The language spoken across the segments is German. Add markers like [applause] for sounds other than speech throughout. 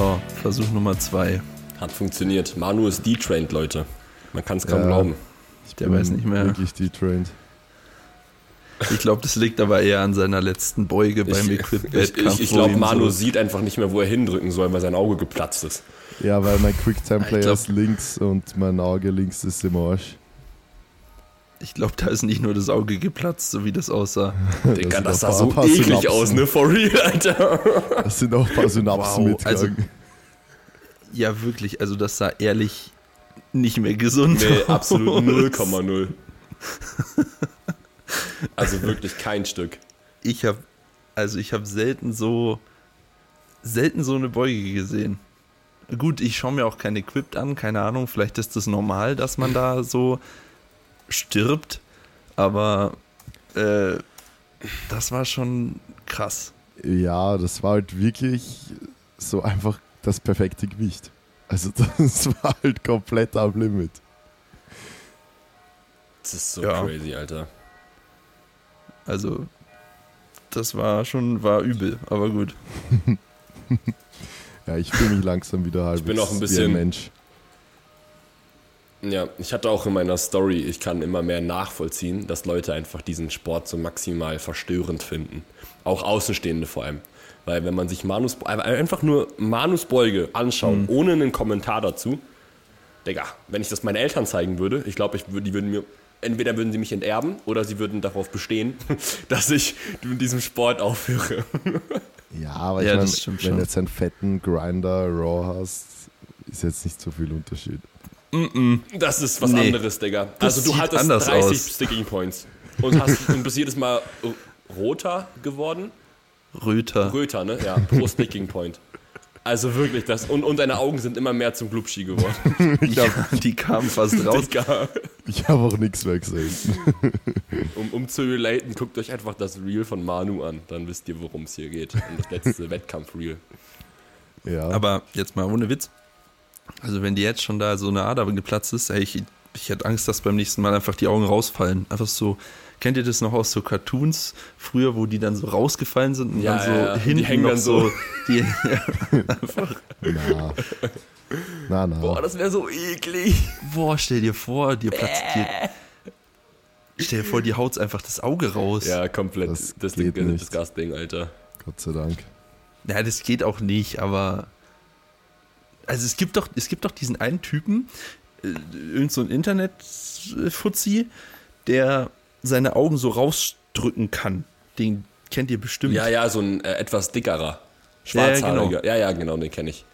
So, Versuch Nummer zwei. Hat funktioniert. Manu ist detrained, Leute. Man kann es kaum Ja. glauben. Ich Der bin weiß nicht mehr. Wirklich detrained. Ich glaube, das liegt aber eher an seiner letzten Beuge beim Ich, ich, Equip-Wettkampf. ich, ich wo glaube, Manu so, sieht einfach nicht mehr, wo er hindrücken soll, weil sein Auge geplatzt ist. Ja, weil mein Ich Quicktime-Player ist links und mein Auge links ist im Arsch. Ich glaube, da ist nicht nur das Auge geplatzt, so wie das aussah. [laughs] Digga, das ein sah so eklig Synapsen. aus, ne? For real, Alter. [laughs] Das sind auch ein paar Synapsen Wow, mitgegangen. also- Ja, wirklich. Also, das sah ehrlich nicht mehr gesund Nee, aus. absolut [laughs] 0,0. Also wirklich kein Stück. Ich habe also ich habe selten so selten so eine Beuge gesehen. Gut, ich schaue mir auch kein Equipped an, keine Ahnung, vielleicht ist das normal, dass man da so stirbt, aber äh, das war schon krass. Ja, das war halt wirklich so einfach das perfekte Gewicht. Also [laughs] das war halt komplett am Limit. Das ist so Ja. crazy, Alter. Also das war schon war übel, aber gut. [laughs] Ja, ich fühle mich langsam wieder halbwegs bin auch ein wie bisschen- ein Mensch. Ja, ich hatte auch in meiner Story, ich kann immer mehr nachvollziehen, dass Leute einfach diesen Sport so maximal verstörend finden. Auch Außenstehende vor allem. Weil wenn man sich Manus, einfach nur Manus Beuge anschaut, Mhm. ohne einen Kommentar dazu, Digga, wenn ich das meinen Eltern zeigen würde, ich glaube, ich würd, die würden mir, entweder würden sie mich enterben oder sie würden darauf bestehen, [laughs] dass ich mit diesem Sport aufhöre. [laughs] Ja, aber Ja, ich meine, wenn du jetzt einen fetten Grinder Raw hast, ist jetzt nicht so viel Unterschied. Das ist was Nee. anderes, Digga. Das also du hattest anders 30 aus. Sticking Points und, hast, [laughs] und bist jedes Mal roter geworden. Röter. Röter, ne? Ja, pro Sticking Point. Also wirklich, das. Und, und deine Augen sind immer mehr zum Glubschi geworden. [laughs] Ja, die kamen fast raus. Digga. Ich habe auch nichts mehr gesehen. [laughs] Um, um zu relaten, guckt euch einfach das Reel von Manu an. Dann wisst ihr, worum es hier geht. Und das letzte Wettkampf-Reel. Ja, Aber jetzt mal ohne Witz. Also wenn dir jetzt schon da so eine Ader geplatzt ist, ey, ich, ich hätte Angst, dass beim nächsten Mal einfach die Augen rausfallen. Einfach so, kennt ihr das noch aus so Cartoons früher, wo die dann so rausgefallen sind und Ja, dann so ja, die hinten hängen noch dann so, so. [laughs] die, na. Na, na. Boah, das wäre so eklig. boah, stell dir vor, dir platzt dir, stell dir vor, die haut's einfach das Auge raus. Ja, komplett. Das Das, das. Disgusting, Alter. Gott sei Dank. Ja, das geht auch nicht, aber also es gibt doch, es gibt doch diesen einen Typen, äh, irgend so ein Internet-Fuzzi, der seine Augen so rausdrücken kann. Den kennt ihr bestimmt. Ja, ja, so ein äh, etwas dickerer. Ja, ja, Schwarzhaariger. Ja, ja, genau, den kenne ich.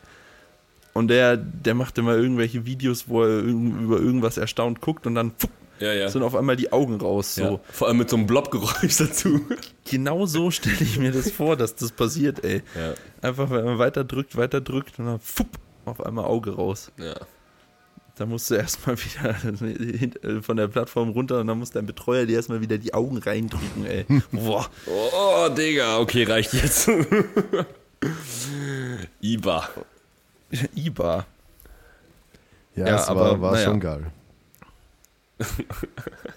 Und der, der macht immer irgendwelche Videos, wo er über irgendwas erstaunt guckt und dann fupp, Ja, ja. sind auf einmal die Augen raus. So. ja. Vor allem mit so einem Blobgeräusch [laughs] dazu. Genau so stelle ich mir das vor, dass das passiert, ey. Einfach, wenn man weiter drückt, weiter drückt und dann fupp, auf einmal Auge raus. ja. Da musst du erstmal [laughs] wieder äh, von der Plattform runter und dann muss dein Betreuer dir erstmal wieder die Augen reindrücken, ey. [laughs] Boah. Oh, Digga, okay, reicht jetzt. [laughs] Iba. IBA. Ja, Ja, es aber, war, war naja. schon geil.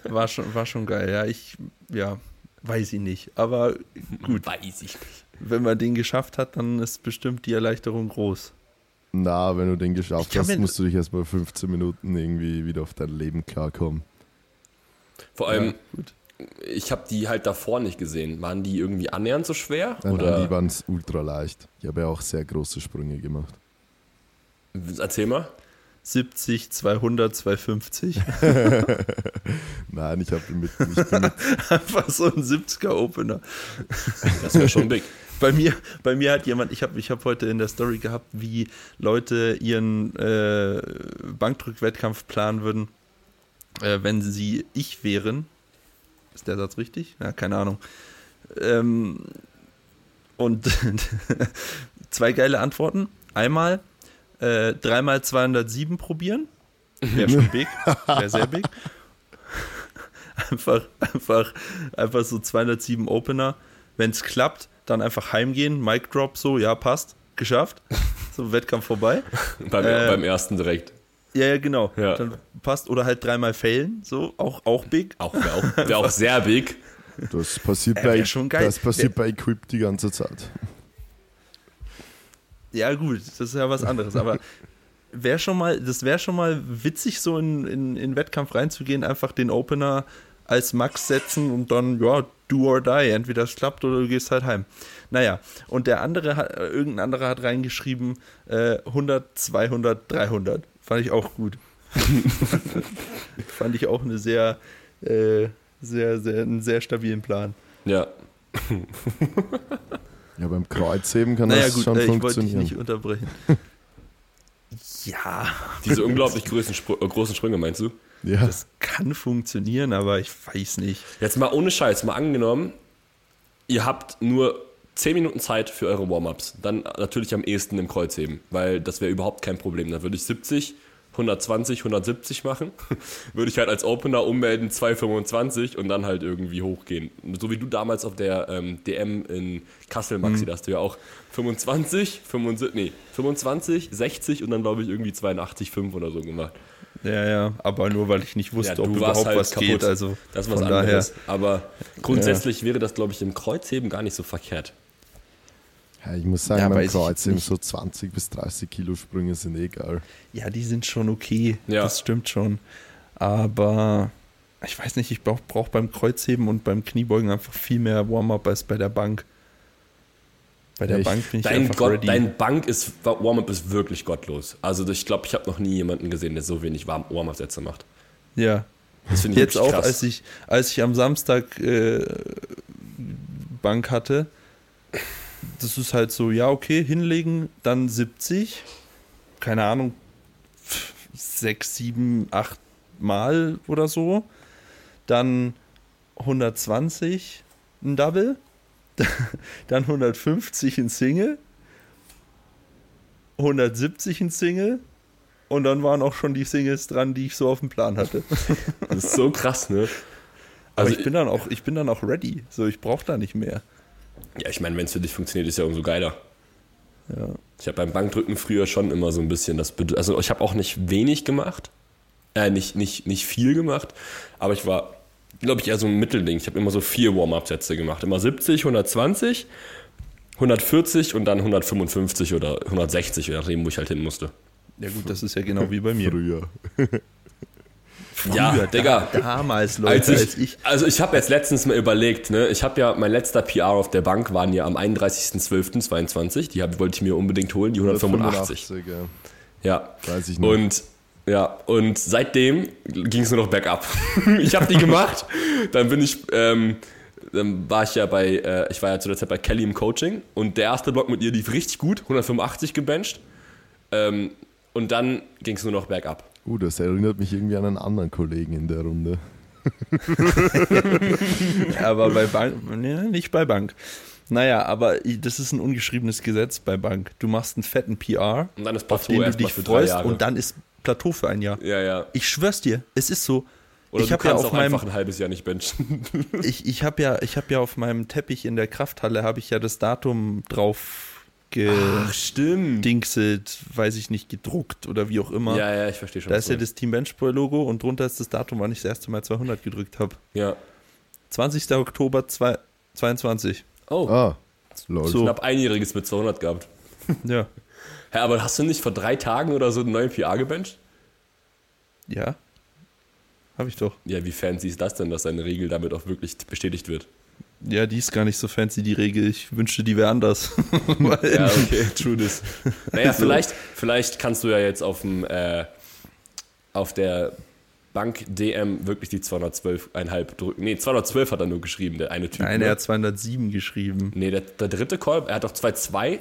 War schon, war schon geil, ja. Ich, ja, weiß ich nicht. Aber gut, Weiß ich nicht. wenn man den geschafft hat, dann ist bestimmt die Erleichterung groß. Na, wenn du den geschafft hast, musst du dich erstmal 15 Minuten irgendwie wieder auf dein Leben klarkommen. Vor allem, ja, gut. ich habe die halt davor nicht gesehen. Waren die irgendwie annähernd so schwer? Nein, Oder? nein, die waren ultra leicht. Ich habe ja auch sehr große Sprünge gemacht. Erzähl mal. 70, 200, 250. Nein, ich habe mit, ich bin mit [laughs] Einfach so ein 70er Opener. Das wäre schon big. Bei mir, bei mir hat jemand, ich habe ich hab heute in der Story gehabt, wie Leute ihren äh, Bankdrückwettkampf planen würden, äh, wenn sie ich wären. Ist der Satz richtig? Ja, keine Ahnung. Ähm, und [laughs] zwei geile Antworten. Einmal äh, dreimal 207 probieren. Wäre schon big. [laughs] Wäre sehr big. [laughs] Einfach, einfach, einfach so 207 Opener. Wenn es klappt, dann einfach heimgehen, Mic Drop so, ja, passt, geschafft. [laughs] So, Wettkampf vorbei. beim, Äh, beim ersten direkt. Ja, ja, genau. Ja. Dann passt. Oder halt dreimal failen, so, auch, auch big. Auch, wäre auch, wär auch sehr big. Das passiert, Äh, wär bei, schon geil. das passiert bei Equip die ganze Zeit. Ja, gut, das ist ja was anderes, aber [laughs] wäre schon mal, das wäre schon mal witzig, so in, in, in Wettkampf reinzugehen, einfach den Opener als Max setzen und dann, ja, do or die. Entweder es klappt oder du gehst halt heim. Naja, und der andere hat, äh, irgendein anderer hat reingeschrieben, äh, 100, 200, 300. Fand ich auch gut. [laughs] Fand ich auch eine sehr, äh, sehr, sehr, einen sehr stabilen Plan. Ja. [laughs] Ja, beim Kreuzheben kann Naja, das gut, schon äh, ich wollte dich funktionieren. nicht unterbrechen. [laughs] ja, Diese unglaublich großen, Spr äh, großen Sprünge, meinst du? ja. das kann funktionieren, aber ich weiß nicht. Jetzt mal ohne Scheiß, mal angenommen, ihr habt nur 10 Minuten Zeit für eure Warm-Ups. Dann natürlich am ehesten im Kreuzheben, weil das wäre überhaupt kein Problem. Dann würde ich 70, 120, 170 machen. [laughs] würde ich halt als Opener ummelden 225 und dann halt irgendwie hochgehen. So wie du damals auf der ähm, DM in Kassel, Maxi, da hast du ja auch 25, 75, nee, 25, 60 und dann glaube ich irgendwie 82, 5 oder so gemacht. Ja, ja, aber nur weil ich nicht wusste, Ja, ob überhaupt halt was kaputt. geht. Also Das ist was von daher. anderes. Aber grundsätzlich wäre das, glaube ich, im Kreuzheben gar nicht so verkehrt. Ja, ich muss sagen, Ja, beim ich Kreuzheben so 20 bis 30 Kilo Sprünge sind eh egal. Ja, die sind schon okay. Ja. Das stimmt schon. Aber ich weiß nicht, ich brauche brauch beim Kreuzheben und beim Kniebeugen einfach viel mehr Warm-up als bei der Bank. Bei der Echt? Bank bin ich Dein, einfach Gott, ready. dein Bank ist Warm-up ist wirklich gottlos. Also ich glaube, ich habe noch nie jemanden gesehen, der so wenig Warm- Warm-up-Sätze macht. ja. Das finde ich Jetzt auch, krass. als ich, als ich am Samstag äh, Bank hatte, das ist halt so, ja, okay, hinlegen, dann 70, keine Ahnung, 6, 7, 8 Mal oder so, dann 120 ein Double, [laughs] dann 150 ein Single, 170 ein Single und dann waren auch schon die Singles dran, die ich so auf dem Plan hatte. [laughs] das ist so krass, ne? Aber Also ich bin dann auch, ich bin dann auch ready. So, ich brauche da nicht mehr. Ja, ich meine, wenn es für dich funktioniert, ist ja umso geiler. Ja. Ich habe beim Bankdrücken früher schon immer so ein bisschen das Bedürfnis. Also ich habe auch nicht wenig gemacht, äh, nicht, nicht, nicht viel gemacht, aber ich war, glaube ich, eher so ein Mittelding. Ich habe immer so vier Warm-Up-Sätze gemacht. Immer 70, 120, 140 und dann 155 oder 160, je nachdem, wo ich halt hin musste. Ja gut, das ist ja genau wie bei mir. Früher. [laughs] Ja, Früher, Digga. Da, damals, Leute, Als als ich, ich, also ich habe jetzt letztens mal überlegt, ne, ich habe ja mein letzter PR auf der Bank waren ja am 31.12.22, die hab, wollte ich mir unbedingt holen, die 185. 85, ja. Ja. Weiß ich noch. Und ja, und seitdem ging es nur noch bergab. [laughs] ich habe die gemacht, dann bin ich, ähm, dann war ich ja bei, äh, ich war ja zu der Zeit bei Kelly im Coaching und der erste Block mit ihr lief richtig gut, 185 gebencht. Ähm, und dann ging es nur noch bergab. Uh, das erinnert mich irgendwie an einen anderen Kollegen in der Runde. [laughs] aber bei Bank, nee, nicht bei Bank. Naja, aber das ist ein ungeschriebenes Gesetz bei Bank. Du machst einen fetten PR, Und dann ist auf den du dich freust und dann ist Plateau für ein Jahr. ja, ja. Ich schwör's dir, es ist so. Oder ich du habe ja kannst auf auch meinem einfach ein halbes Jahr nicht benchen. ich, ich habe ja ich habe ja auf meinem Teppich in der Krafthalle habe ich ja das Datum drauf stimmt. gedingselt, weiß ich nicht, gedruckt oder wie auch immer. Ja, ja, ich verstehe schon. Da ist ja das Team Benchboy Logo und drunter ist das Datum, wann ich das erste Mal 200 gedrückt habe. Ja. 20. Oktober zwei- 22. Oh, Ah, lol. So. knapp einjähriges mit 200 gehabt. [laughs] Ja. Hä, aber hast du nicht vor drei Tagen oder so einen neuen PR gebencht? Ja. Habe ich doch. Ja, wie fancy ist das denn, dass deine Regel damit auch wirklich bestätigt wird? Ja, die ist gar nicht so fancy, die Regel. Ich wünschte, die wäre anders. [laughs] Ja, okay, [laughs] true this. Naja, So. vielleicht, vielleicht kannst du ja jetzt auf dem äh, auf der Bank DM wirklich die 212,5 drücken. Nee, 212 hat er nur geschrieben, der eine Typ. Nein, ne? er hat 207 geschrieben. Nee, der, der dritte Call, er hat doch 2,2,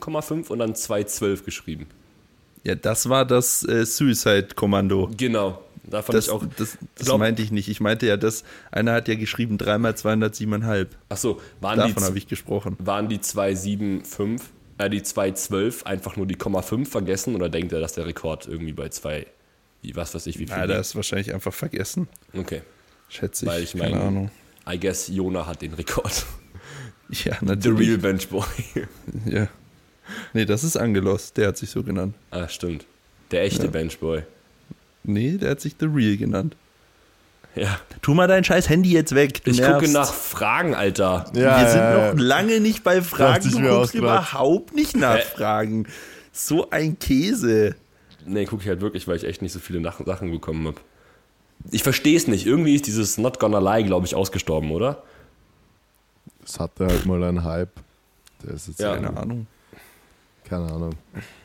2,7,5 und dann 2,12 geschrieben. Ja, das war das äh, Suicide-Kommando. Genau. Da fand Das, ich auch. das, das glaub- meinte ich nicht. Ich meinte ja, das, einer hat ja geschrieben, dreimal 207,5. Achso, waren die, Davon habe ich gesprochen. waren die 2,75, äh, die 2,12 einfach nur die Komma 5 vergessen oder denkt er, dass der Rekord irgendwie bei 2, wie, was weiß ich, wie viel? Ja, der ist wahrscheinlich einfach vergessen. Okay. Schätze ich. Weil ich Keine meine, Ahnung. I guess Jona hat den Rekord. [laughs] Ja, The natürlich. real Bench Boy. [laughs] Ja. Nee, das ist Angelos. Der hat sich so genannt. ah, stimmt. Der echte Ja. Bench Boy. Nee, der hat sich The Real genannt. Ja. Tu mal dein scheiß Handy jetzt weg. Du Ich nervst. gucke nach Fragen, Alter. Ja, Wir sind ja, ja. noch lange nicht bei Fragen. Du guckst überhaupt nicht nach Fragen. So ein Käse. Nee, gucke ich halt wirklich, weil ich echt nicht so viele Nach Sachen bekommen habe. Ich verstehe es nicht. Irgendwie ist dieses Not Gonna Lie, glaube ich, ausgestorben, oder? Es hatte halt mal einen Hype. Der ist jetzt Ja. Keine Ahnung. Keine Ahnung.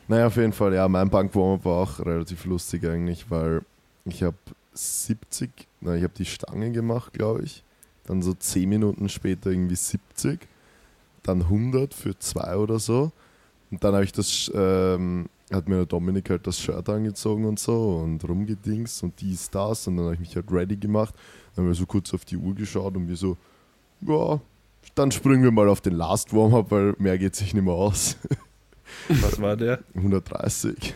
Naja, auf jeden Fall, ja, mein Bank-Warm-Up war auch relativ lustig eigentlich, weil ich habe 70, na, ich habe die Stange gemacht, glaube ich. Dann so 10 Minuten später irgendwie 70. Dann 100 für zwei oder so. Und dann habe ich das, ähm, hat mir der Dominik halt das Shirt angezogen und so und rumgedingst und dies, das. Und dann habe ich mich halt ready gemacht. Dann haben wir so kurz auf die Uhr geschaut und wir so, ja, dann springen wir mal auf den Last Warm-Up, weil mehr geht sich nicht mehr aus. [laughs] Was war der? 130.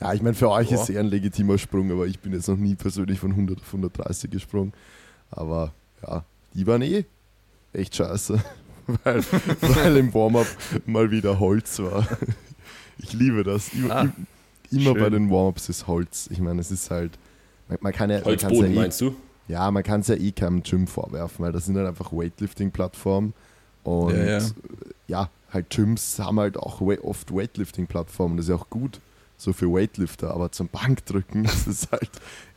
Ja, ich meine, für euch Boah. ist eher ein legitimer Sprung, aber ich bin jetzt noch nie persönlich von 100 auf 130 gesprungen. Aber ja, die waren eh echt scheiße, [laughs] weil, weil im Warm-up mal wieder Holz war. Ich liebe das. Immer, Ah, immer bei den Warm-ups ist Holz. Ich meine, es ist halt, man, man kann ja, man Holzboden, ja eh, meinst du? ja, man kann es ja eh keinem Gym vorwerfen, weil das sind halt einfach Weightlifting-Plattformen. Und Ja, ja, ja. Halt Gyms haben halt auch oft Weightlifting-Plattformen. Das ist ja auch gut, so für Weightlifter. Aber zum Bankdrücken [laughs] ist es halt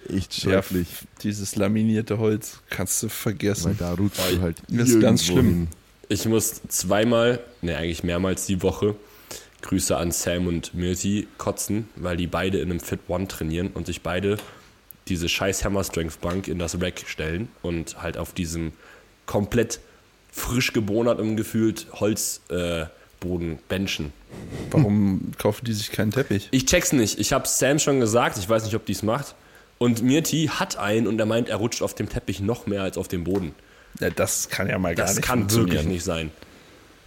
echt Ja, schrecklich. dieses laminierte Holz kannst du weil vergessen. da rutscht du halt Das ist ganz schlimm. hin. Ich muss zweimal, ne, eigentlich mehrmals die Woche, Grüße an Sam und Mirti, kotzen, weil die beide in einem Fit One trainieren und sich beide diese scheiß Hammer Strength Bank in das Rack stellen und halt auf diesem komplett frisch gebohnertem gefühlt Holzboden äh, benchen. Warum kaufen die sich keinen Teppich? Ich check's nicht. Ich hab's Sam schon gesagt. Ich weiß nicht, ob die's macht. Und Mirti hat einen und er meint, er rutscht auf dem Teppich noch mehr als auf dem Boden. Ja, das kann ja mal gar Das nicht kann funktionieren. wirklich nicht sein.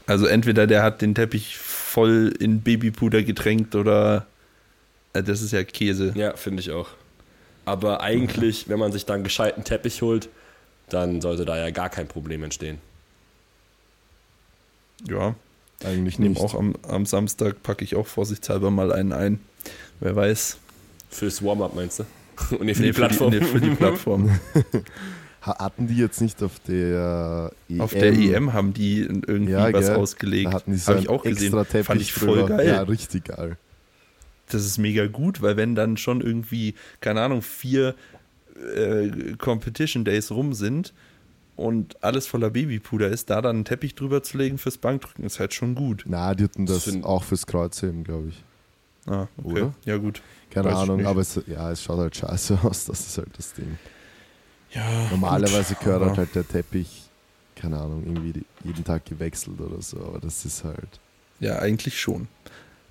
Also entweder der hat den Teppich voll in Babypuder getränkt oder äh, das ist ja Käse. Ja, finde ich auch. Aber eigentlich, wenn man sich dann gescheiten Teppich holt, dann sollte da ja gar kein Problem entstehen. Ja, Eigentlich nicht. auch am, am Samstag, packe ich auch vorsichtshalber mal einen ein. Wer weiß. Fürs Warm-up meinst du? [laughs] Und nee, für Nee, die Plattform. Für die, nee, für die Plattform. [laughs] Ha- Hatten die jetzt nicht auf der EM? Auf der EM haben die irgendwie Ja, was gell? ausgelegt. Da hatten die so Habe einen ich auch gesehen. extra Teppich Fand ich voll drüber. geil. Ja, richtig geil. das ist mega gut, weil wenn dann schon irgendwie, keine Ahnung, vier äh, Competition Days rum sind und alles voller Babypuder ist, da dann einen Teppich drüber zu legen fürs Bankdrücken, ist halt schon gut. Na, die hatten das find- auch fürs Kreuzheben, glaube ich. Ah, okay. Oder? Ja, gut. Keine Weiß Ahnung, aber es, ja, es schaut halt scheiße [laughs] aus, das ist halt das Ding. Ja, Normalerweise gut, gehört halt der Teppich, keine Ahnung, irgendwie die- jeden Tag gewechselt oder so, aber das ist halt. Ja, eigentlich schon.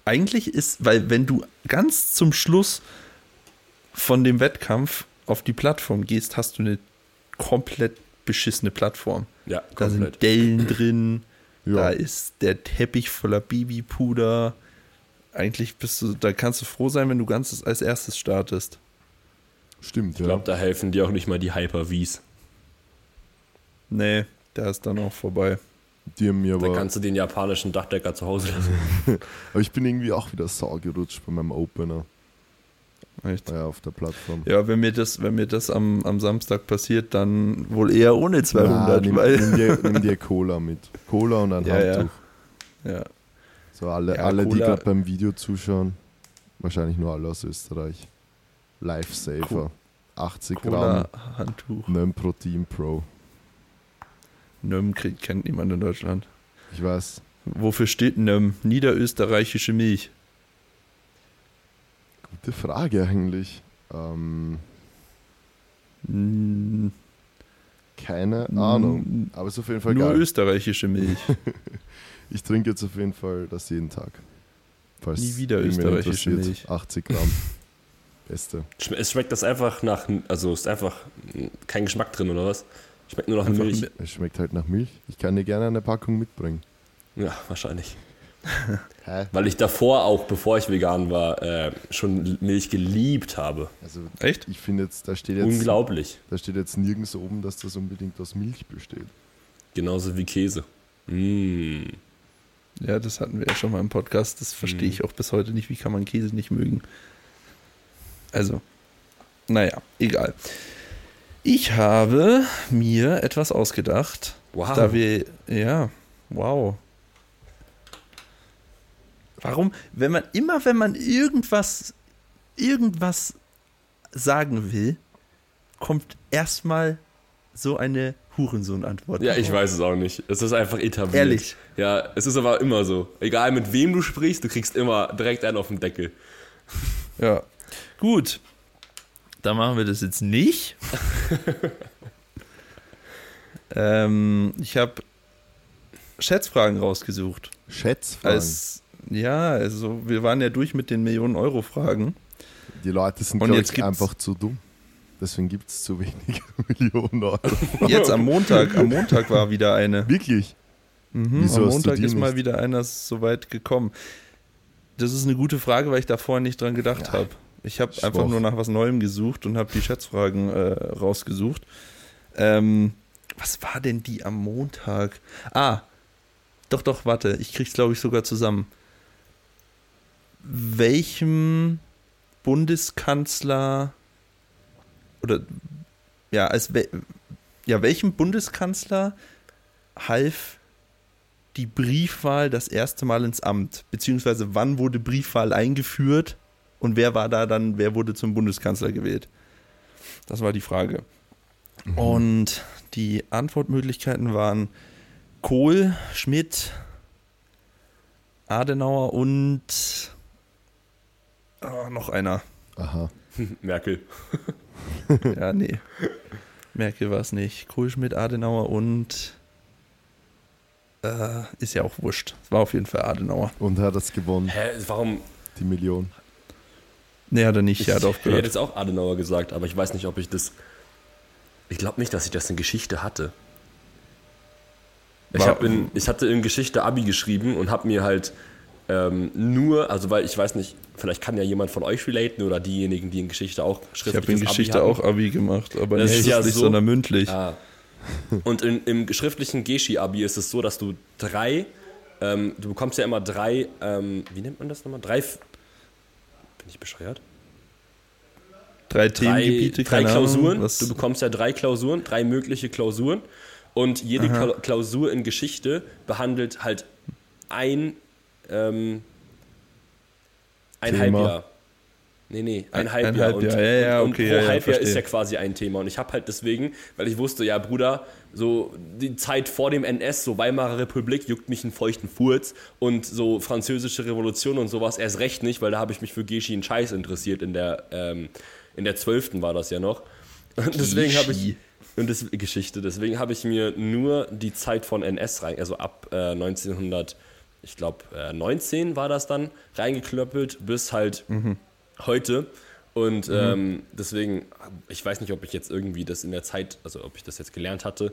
Eigentlich ist, weil wenn du ganz zum Schluss von dem Wettkampf auf die Plattform gehst, hast du eine komplett beschissene Plattform. Ja, Da sind. Dellen [clears throat] drin, Ja. da ist der Teppich voller Babypuder. Eigentlich bist du, da kannst du froh sein, wenn du ganz als erstes startest. Stimmt, Ich ja. glaube, da helfen dir auch nicht mal die Hyper-Vs. Nee, da ist dann auch vorbei. Die haben mir Da aber. kannst du den japanischen Dachdecker zu Hause lassen. [laughs] Aber ich bin irgendwie auch wieder sau gerutscht bei meinem Opener. Echt. Ja, auf der Plattform. Ja, wenn mir das, wenn mir das am, am Samstag passiert, dann wohl eher ohne 200, Ja, nimm, weil. nimm, dir, nimm dir [laughs] Cola mit. Cola und ein Ja, ja. Handtuch. Ja. So, alle, Ja, alle die gerade beim Video zuschauen, wahrscheinlich nur alle aus Österreich. Lifesaver. Co- 80 Cola, Gramm Handtuch. Nöm Protein Pro. Nöm kennt niemand in Deutschland. Ich weiß, Wofür steht Nöm? Niederösterreichische Milch. Gute Frage eigentlich. Ähm, N- keine Ahnung. Aber ist auf jeden Fall Nur geil. österreichische Milch. [laughs] Ich trinke jetzt auf jeden Fall das jeden Tag. Falls Nie wieder österreichische. Milch. 80 Gramm. [laughs] Beste. Es schmeckt das einfach nach, also ist einfach kein Geschmack drin oder was? Schmeckt nur nach Einfach Milch. Es schmeckt halt nach Milch. Ich kann dir gerne eine Packung mitbringen. Ja, wahrscheinlich. [laughs] Hä? Weil ich davor auch, bevor ich vegan war, äh, schon Milch geliebt habe. Also Echt? ich finde jetzt, da steht jetzt, Unglaublich. da steht jetzt nirgends oben, dass das unbedingt aus Milch besteht. Genauso wie Käse. Mm. Ja, das hatten wir ja schon mal im Podcast. Das verstehe Mhm. ich auch bis heute nicht. Wie kann man Käse nicht mögen? Also, naja, egal. Ich habe mir etwas ausgedacht. Wow. Da wir, ja, wow. Warum, wenn man, immer wenn man irgendwas, irgendwas sagen will, kommt erstmal so eine Hurensohn-Antwort. Ja, ich weiß es auch nicht. Es ist einfach etabliert. Ehrlich? Ja, es ist aber immer so. Egal mit wem du sprichst, du kriegst immer direkt einen auf den Deckel. Ja. Gut. Dann machen wir das jetzt nicht. [laughs] ähm, ich habe Schätzfragen rausgesucht. Schätzfragen. Als, ja, also wir waren ja durch mit den Millionen-Euro-Fragen. Die Leute sind, glaube jetzt ich, einfach zu dumm. Deswegen gibt es zu wenig [laughs] Millionen Euro. Jetzt am Montag, am Montag war wieder eine. Wirklich? Mhm, am Montag ist mal wieder einer so weit gekommen. Das ist eine gute Frage, weil ich da vorher nicht dran gedacht Ja. habe. Ich habe einfach nur nach was Neuem gesucht und habe die Schätzfragen äh, rausgesucht. Ähm, was war denn die am Montag? Ah, doch, doch, warte, ich krieg's glaube ich sogar zusammen. Welchem Bundeskanzler oder ja, als we ja, welchem Bundeskanzler half die Briefwahl das erste Mal ins Amt? Beziehungsweise wann wurde Briefwahl eingeführt und wer war da dann, wer wurde zum Bundeskanzler gewählt? Das war die Frage. Und die Antwortmöglichkeiten waren Kohl, Schmidt, Adenauer und ah, noch einer. Aha. [laughs] Merkel. [laughs] Ja, nee. Merkel war es nicht. Kohl, Schmidt, Adenauer und äh, ist ja auch wurscht. Es war auf jeden Fall Adenauer. Und hat das gewonnen, Hä, warum? die Million. Nee, hat er nicht. Ich, er hat ich hätte aufgehört. jetzt auch Adenauer gesagt, aber ich weiß nicht, ob ich das. Ich glaube nicht, dass ich das in Geschichte hatte. Ich, in, ich hatte in Geschichte Abi geschrieben und habe mir halt ähm, nur, also weil ich weiß nicht, vielleicht kann ja jemand von euch relaten oder diejenigen, die in Geschichte auch Ich habe in Geschichte Abi auch Abi gemacht, aber Das nicht ist ja schriftlich, so- sondern mündlich. Ah. Und in, im schriftlichen Geschi-Abi ist es so, dass du drei, ähm, du bekommst ja immer drei, ähm, wie nennt man das nochmal? Drei, bin ich bescheuert? Drei, Drei, Themengebiete, drei Klausuren. Ahnung. Du bekommst ja drei Klausuren, drei mögliche Klausuren. Und jede Aha. Kla- Klausur in Geschichte behandelt halt ein, ähm, ein Thema. Halbjahr. Nee, nee, ein Ein- Halbjahr. ein Halbjahr, ja, ja, und, okay, und pro ja, ja, Halbjahr ist ja quasi ein Thema. Und ich habe halt deswegen, weil ich wusste, ja, Bruder, so die Zeit vor dem NS, so Weimarer Republik, juckt mich einen feuchten Furz. Und so französische Revolution und sowas erst recht nicht, weil da habe ich mich für Geschi einen Scheiß interessiert. In der, ähm, in der 12. war das ja noch. Und deswegen habe ich. Und das Geschichte. Deswegen habe ich mir nur die Zeit von NS rein, also ab äh, 1900, ich glaube äh, 19 war das dann, reingeklöppelt bis halt heute. Und ähm, deswegen, ich weiß nicht, ob ich jetzt irgendwie das in der Zeit, also ob ich das jetzt gelernt hatte,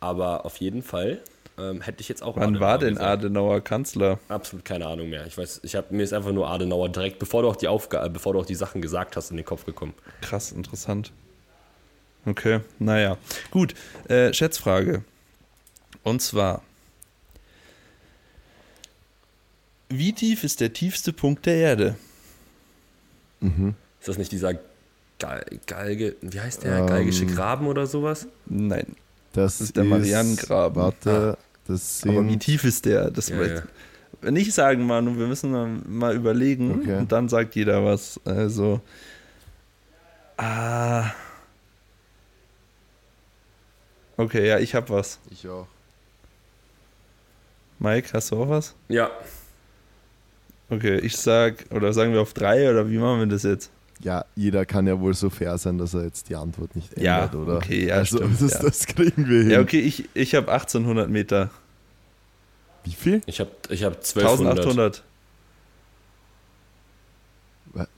aber auf jeden Fall ähm, hätte ich jetzt auch. wann war Adenauer denn gesagt. Adenauer Kanzler? Absolut keine Ahnung mehr. Ich weiß, ich habe mir ist einfach nur Adenauer direkt, bevor du auch die Aufgabe, bevor du auch die Sachen gesagt hast, in den Kopf gekommen. Krass, interessant. Okay, naja. Gut, äh, Schätzfrage. Und zwar: Wie tief ist der tiefste Punkt der Erde? Mhm. Ist das nicht dieser Gal Galge, wie heißt der? Ähm, Galgische Graben oder sowas? Nein. Das, ist der Marianengraben. Warte, das Aber wie sind. tief ist der? Das Ja, ja. Wenn ich sagen, Manu, wir müssen mal- mal überlegen Okay. und dann sagt jeder was. Also. Ah. Okay, ja, ich hab was. Ich auch. Mike, hast du auch was? Ja, Okay, ich sag, oder sagen wir auf drei oder wie machen wir das jetzt? Ja, jeder kann ja wohl so fair sein, dass er jetzt die Antwort nicht ändert, Ja, oder? okay, ja, also, stimmt, das, ja. das kriegen wir hin. Ja, okay, ich, ich habe 1800 Meter. Wie viel? ich habe ich hab 1200. 1800.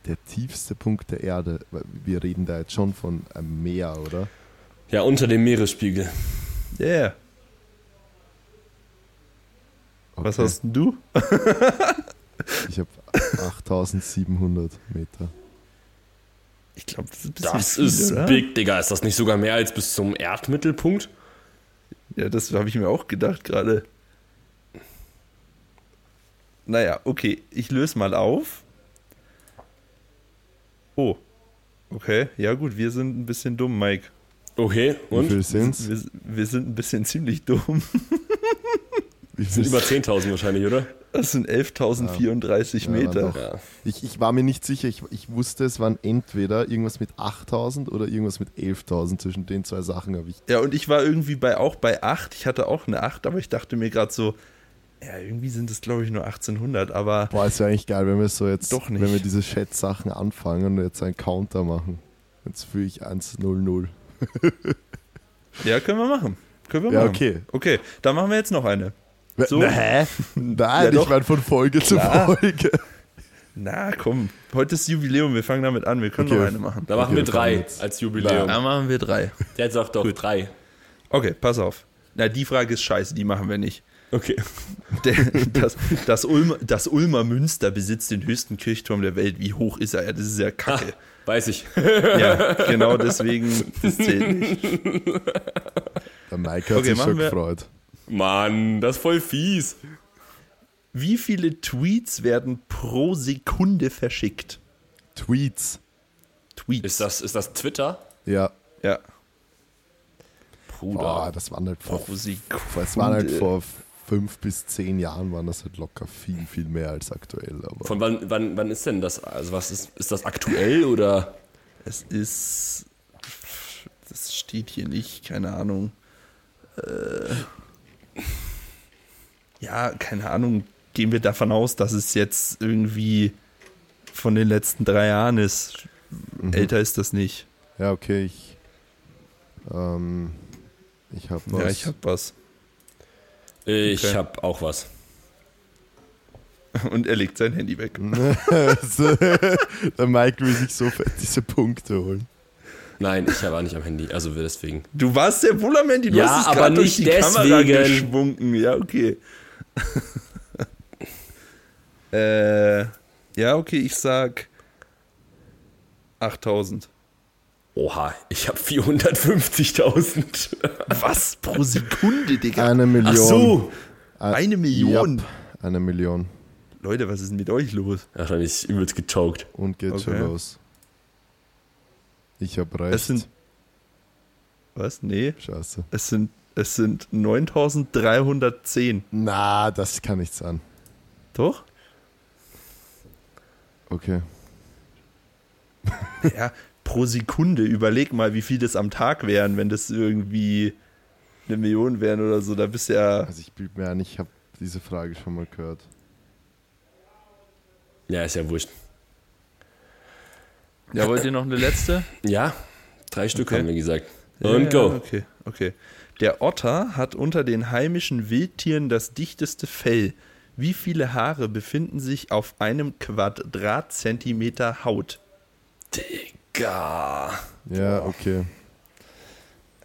Der tiefste Punkt der Erde. Wir reden da jetzt schon von einem Meer, oder? Ja, unter dem Meeresspiegel. Yeah. Was Okay. hast denn du? [laughs] Ich habe 8700 Meter. Ich glaube, das ist ein bisschen Das viel, ist big, Digga. Ist das nicht sogar mehr als bis zum Erdmittelpunkt? Ja, das habe ich mir auch gedacht gerade. Naja, okay, ich löse mal auf. Oh, okay, ja gut, wir sind ein bisschen dumm, Mike. Okay, Wie und? viel sind's? Wir, wir sind ein bisschen ziemlich dumm. [laughs] Wie Sind über 10.000 wahrscheinlich, oder? Das sind 11.034 Ja, Meter. Ja. Ich, ich war mir nicht sicher, ich, ich wusste, es waren entweder irgendwas mit 8000 oder irgendwas mit 11.000. Zwischen den zwei Sachen habe ich. Ja, und ich war irgendwie bei auch bei 8. Ich hatte auch eine 8, aber ich dachte mir gerade so, ja, irgendwie sind es, glaube ich, nur 1800, aber Boah, ist ja eigentlich geil, wenn wir so jetzt, Doch nicht. wenn wir diese Chat-Sachen anfangen und jetzt einen Counter machen. Jetzt fühle ich 1-0-0. [laughs] ja, können wir machen. Können wir Ja, machen. okay. Okay, dann machen wir jetzt noch eine. So? Na, hä? Nein, Ja, ich doch. meine von Folge Klar. zu Folge. Na, komm. Heute ist Jubiläum, wir fangen damit an. Wir können Okay. noch eine machen. Da machen Okay, wir drei als Jubiläum. Da machen wir drei. Der sagt doch Gut. drei. Okay, pass auf. Na, die Frage ist scheiße, die machen wir nicht. Okay. [laughs] Der, das, das, Ulmer, das Ulmer Münster besitzt den höchsten Kirchturm der Welt. Wie hoch ist er? Ja, Das ist ja kacke. Weiß ich. Ja, genau deswegen, das zählt nicht. Der Mike hat Okay, sich schon wir- gefreut. Mann, das ist voll fies. Wie viele Tweets werden pro Sekunde verschickt? Tweets. Tweets. Ist das, ist das Twitter? Ja. Ja. Boah, Bruder. das waren halt vor, Pro Sekunde. es waren halt vor fünf bis zehn Jahren waren das halt locker viel, viel mehr als aktuell. Aber Von wann, wann, wann ist denn das? Also was ist, ist das aktuell oder? Es ist. Das steht hier nicht, keine Ahnung. Äh, ja, keine Ahnung. Gehen wir davon aus, dass es jetzt irgendwie von den letzten drei Jahren ist. Älter ist das nicht. ja, okay, ich. Ähm, ich habe was. Ja, ich hab was. Ich Okay. hab auch was. Und er legt sein Handy weg. Der Mike will sich so [laughs] diese Punkte holen. Nein, ich war nicht am Handy, also deswegen. Du warst sehr wohl am Handy, du Ja, hast es aber gerade durch nicht die Kamera deswegen. geschwungen. Ja, okay. [laughs] äh, ja, okay, ich sag 8000. Oha, ich hab 450.000. Was? Pro Sekunde, Digga? Eine Million. Ach so. Ein- Eine Million? Yep, eine Million. Leute, was ist denn mit euch los? Wahrscheinlich übelst gechoked. Und geht schon Okay. los. Ich habe recht. Es sind. Was? Nee. Scheiße. Es sind, es sind 9310. Na, das kann nicht sein. Doch? Okay. [laughs] Ja, pro Sekunde. Überleg mal, wie viel das am Tag wären, wenn das irgendwie eine Million wären oder so. Da bist du ja. Also ich bild mir ein, ich habe diese Frage schon mal gehört. Ja, ist ja wurscht. Ja, wollt ihr noch eine letzte? Ja, drei Stück Okay. haben wir gesagt. Ja, Und go. Ja, okay, okay. Der Otter hat unter den heimischen Wildtieren das dichteste Fell. Wie viele Haare befinden sich auf einem Quadratzentimeter Haut? Digga. Ja, okay.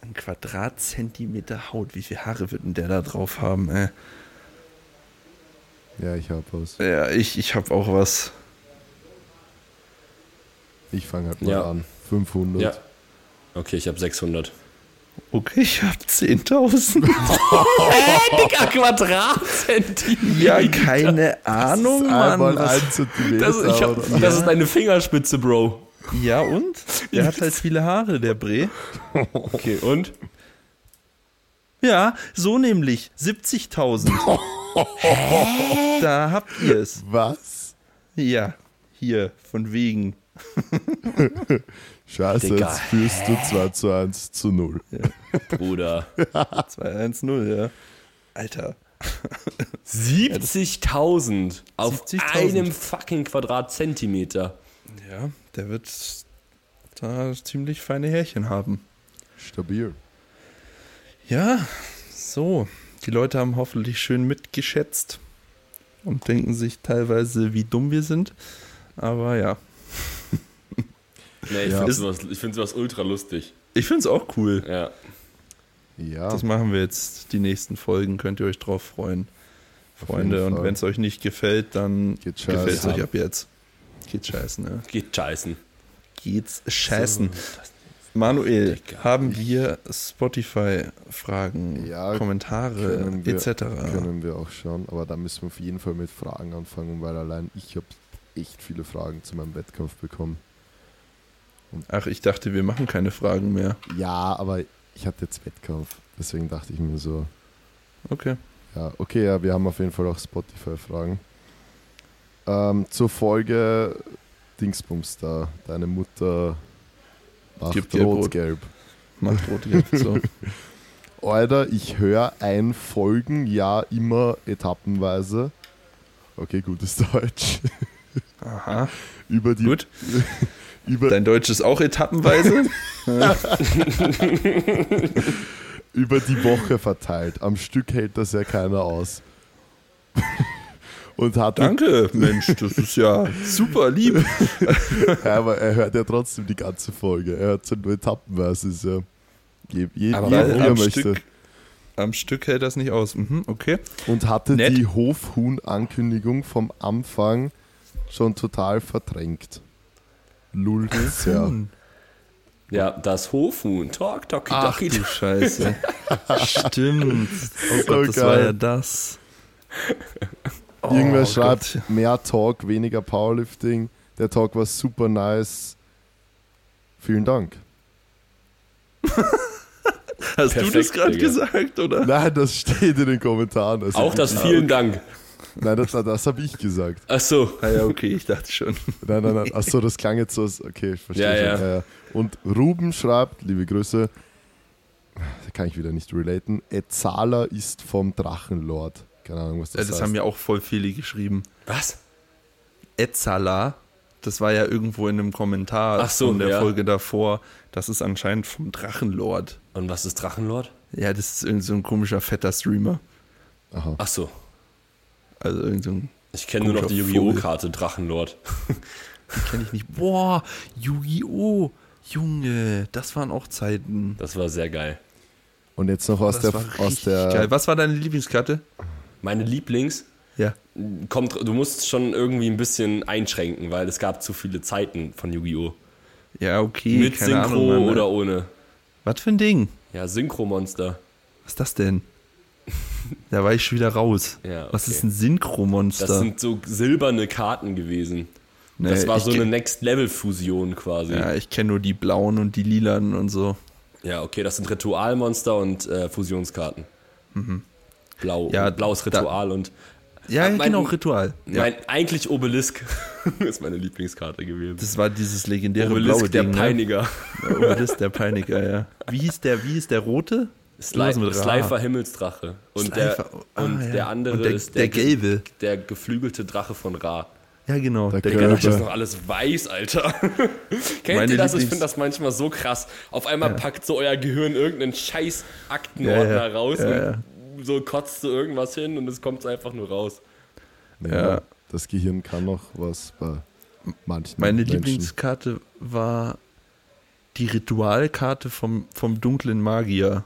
Ein Quadratzentimeter Haut. Wie viele Haare wird denn der da drauf haben? Äh? Ja, ich habe was. Ja, ich, ich habe auch was. Ich fange halt mal Ja. an. 500. Ja. Okay, ich hab 600. Okay, ich habe 10.000. [laughs] Digga, Quadratzentimeter. ja, keine Ahnung, Mann. Was- ein Zentimeter. Das, ich hab, oder? das ist deine Fingerspitze, Bro. Ja, und? Der hat halt [laughs] viele Haare, der Bre. Okay, und? Ja, so nämlich. 70.000. [laughs] Da habt ihr es. Was? Ja, hier, von wegen. [laughs] Scheiße, Digga. jetzt führst du 2 zu 1 zu 0. Bruder. [laughs] 210, ja. Alter. 70.000 auf 70.000. einem fucking Quadratzentimeter. Ja, der wird da ziemlich feine Härchen haben. Stabil. Ja, so. Die Leute haben hoffentlich schön mitgeschätzt und denken sich teilweise, wie dumm wir sind. Aber ja, Nee, ich Ja. finde sowas, ich find sowas ultra lustig. ich finde es auch cool. Ja. Ja, Das machen wir jetzt die nächsten Folgen, könnt ihr euch drauf freuen. Freunde, und wenn es euch nicht gefällt, dann Geht gefällt es scheiße. euch ab jetzt. Geht scheißen, ne? Geht scheißen. Geht's scheißen. So, Manuel, haben wir Spotify-Fragen, Ja, Kommentare können wir, etc.? können wir auch schauen. Aber da müssen wir auf jeden Fall mit Fragen anfangen, weil allein ich habe echt viele Fragen zu meinem Wettkampf bekommen. Ach, ich dachte, wir machen keine Fragen mehr. Ja, aber ich hatte jetzt Wettkampf. Deswegen dachte ich mir so, Okay. ja, okay, ja, wir haben auf jeden Fall auch Spotify-Fragen. Ähm, zur Folge Dingsbums da. Deine Mutter macht rot-gelb. Macht rot jetzt so. [laughs] Alter, ich höre ein Folgenjahr immer etappenweise. Okay, gutes Deutsch. Aha. [laughs] über die Gut. [laughs] über, Dein Deutsch ist auch etappenweise. [laughs] über die Woche verteilt. Am Stück hält das ja keiner aus. Und hat Danke, Mensch, das ist ja super lieb. [laughs] Ja, aber er hört ja trotzdem die ganze Folge. Er hört ja nur etappenweise. Ist ja je, je, Aber je, er am möchte. Stück, am Stück hält das nicht aus. Mhm, okay. Und hatte Nett. die Hofhuhn-Ankündigung vom Anfang schon total verdrängt. Lull sehr. Hm. Ja, das Hofhuhn. Talk, talk, Ach talk. du Scheiße. [laughs] Stimmt. Oh So Gott, das geil. war ja das. Oh Irgendwer Gott. schreibt, mehr Talk, weniger Powerlifting. Der Talk war super nice. Vielen Dank. Hast du das Perfekt, gerade gesagt, oder? Nein, das steht in den Kommentaren. Also Auch das vielen Dank. Nein, das, das habe ich gesagt. Ach so. Ah ja, okay, ich dachte schon. Nein, nein, nein. Achso, das klang jetzt so. Okay, ich verstehe Ja, schon. ja. Und Ruben schreibt, liebe Grüße, da kann ich wieder nicht relaten. Ezala ist vom Drachenlord. Keine Ahnung, was Das, das, das heißt. haben ja auch voll viele geschrieben. Was? Etzala, das war ja irgendwo in einem Kommentar Ach so, von der ja. Folge davor. Das ist anscheinend vom Drachenlord. Und was ist Drachenlord? Ja, das ist irgend so ein komischer, fetter Streamer. Aha. Ach so. Also irgend so ein, Ich kenne nur noch die. Yu-Gi-Oh! Karte Drachenlord. die kenne ich nicht. Boah, Yu-Gi-Oh! Junge, das waren auch Zeiten. Das war sehr geil. Und jetzt noch aus das der, war aus der geil. Was war deine Lieblingskarte? Meine Lieblings Ja. kommt, du musst schon irgendwie ein bisschen einschränken, weil es gab zu viele Zeiten von Yu-Gi-Oh! Ja, okay. Mit keine Synchro Ahnung, ne? oder ohne. Was für ein Ding? Ja, Synchro-Monster. Was ist das denn? [laughs] Da war ich schon wieder raus. Ja, Was okay. ist ein Synchromonster? Das sind so silberne Karten gewesen. Nee, das war so eine Next-Level-Fusion quasi. Ja, Ja. ich kenne nur die blauen und die lilanen und so. okay, das sind Ritualmonster und äh, Fusionskarten. Blau, Mhm. Ja, blaues da- Ritual und Ja, Ah, mein- genau, Ritual. Ja. mein, eigentlich Obelisk [laughs] ist meine Lieblingskarte gewesen. Das war dieses legendäre Obelisk, blaue der Ding. Peiniger. Ne? Obelisk, der Peiniger, ja. Wie hieß der, wie hieß der rote? Sli Irgendwas mit Ra. Slifer Himmelsdrache. Und, der, Slifer, ah, und ja. der andere Und der- ist der ge- gelbe. Der geflügelte Drache von Ra. Ja, genau. Der Der, Körper. Das ist noch alles weiß, Alter. [laughs] Kennt Meine ihr das? Ich finde das manchmal so krass. Auf einmal packt so euer Gehirn irgendeinen scheiß Aktenordner Ja, ja. raus Ja, und ja. so kotzt so irgendwas hin und es kommt einfach nur raus. ja, Ja. das Gehirn kann noch was bei manchen Meine Menschen. Lieblingskarte war die Ritualkarte vom, vom dunklen Magier.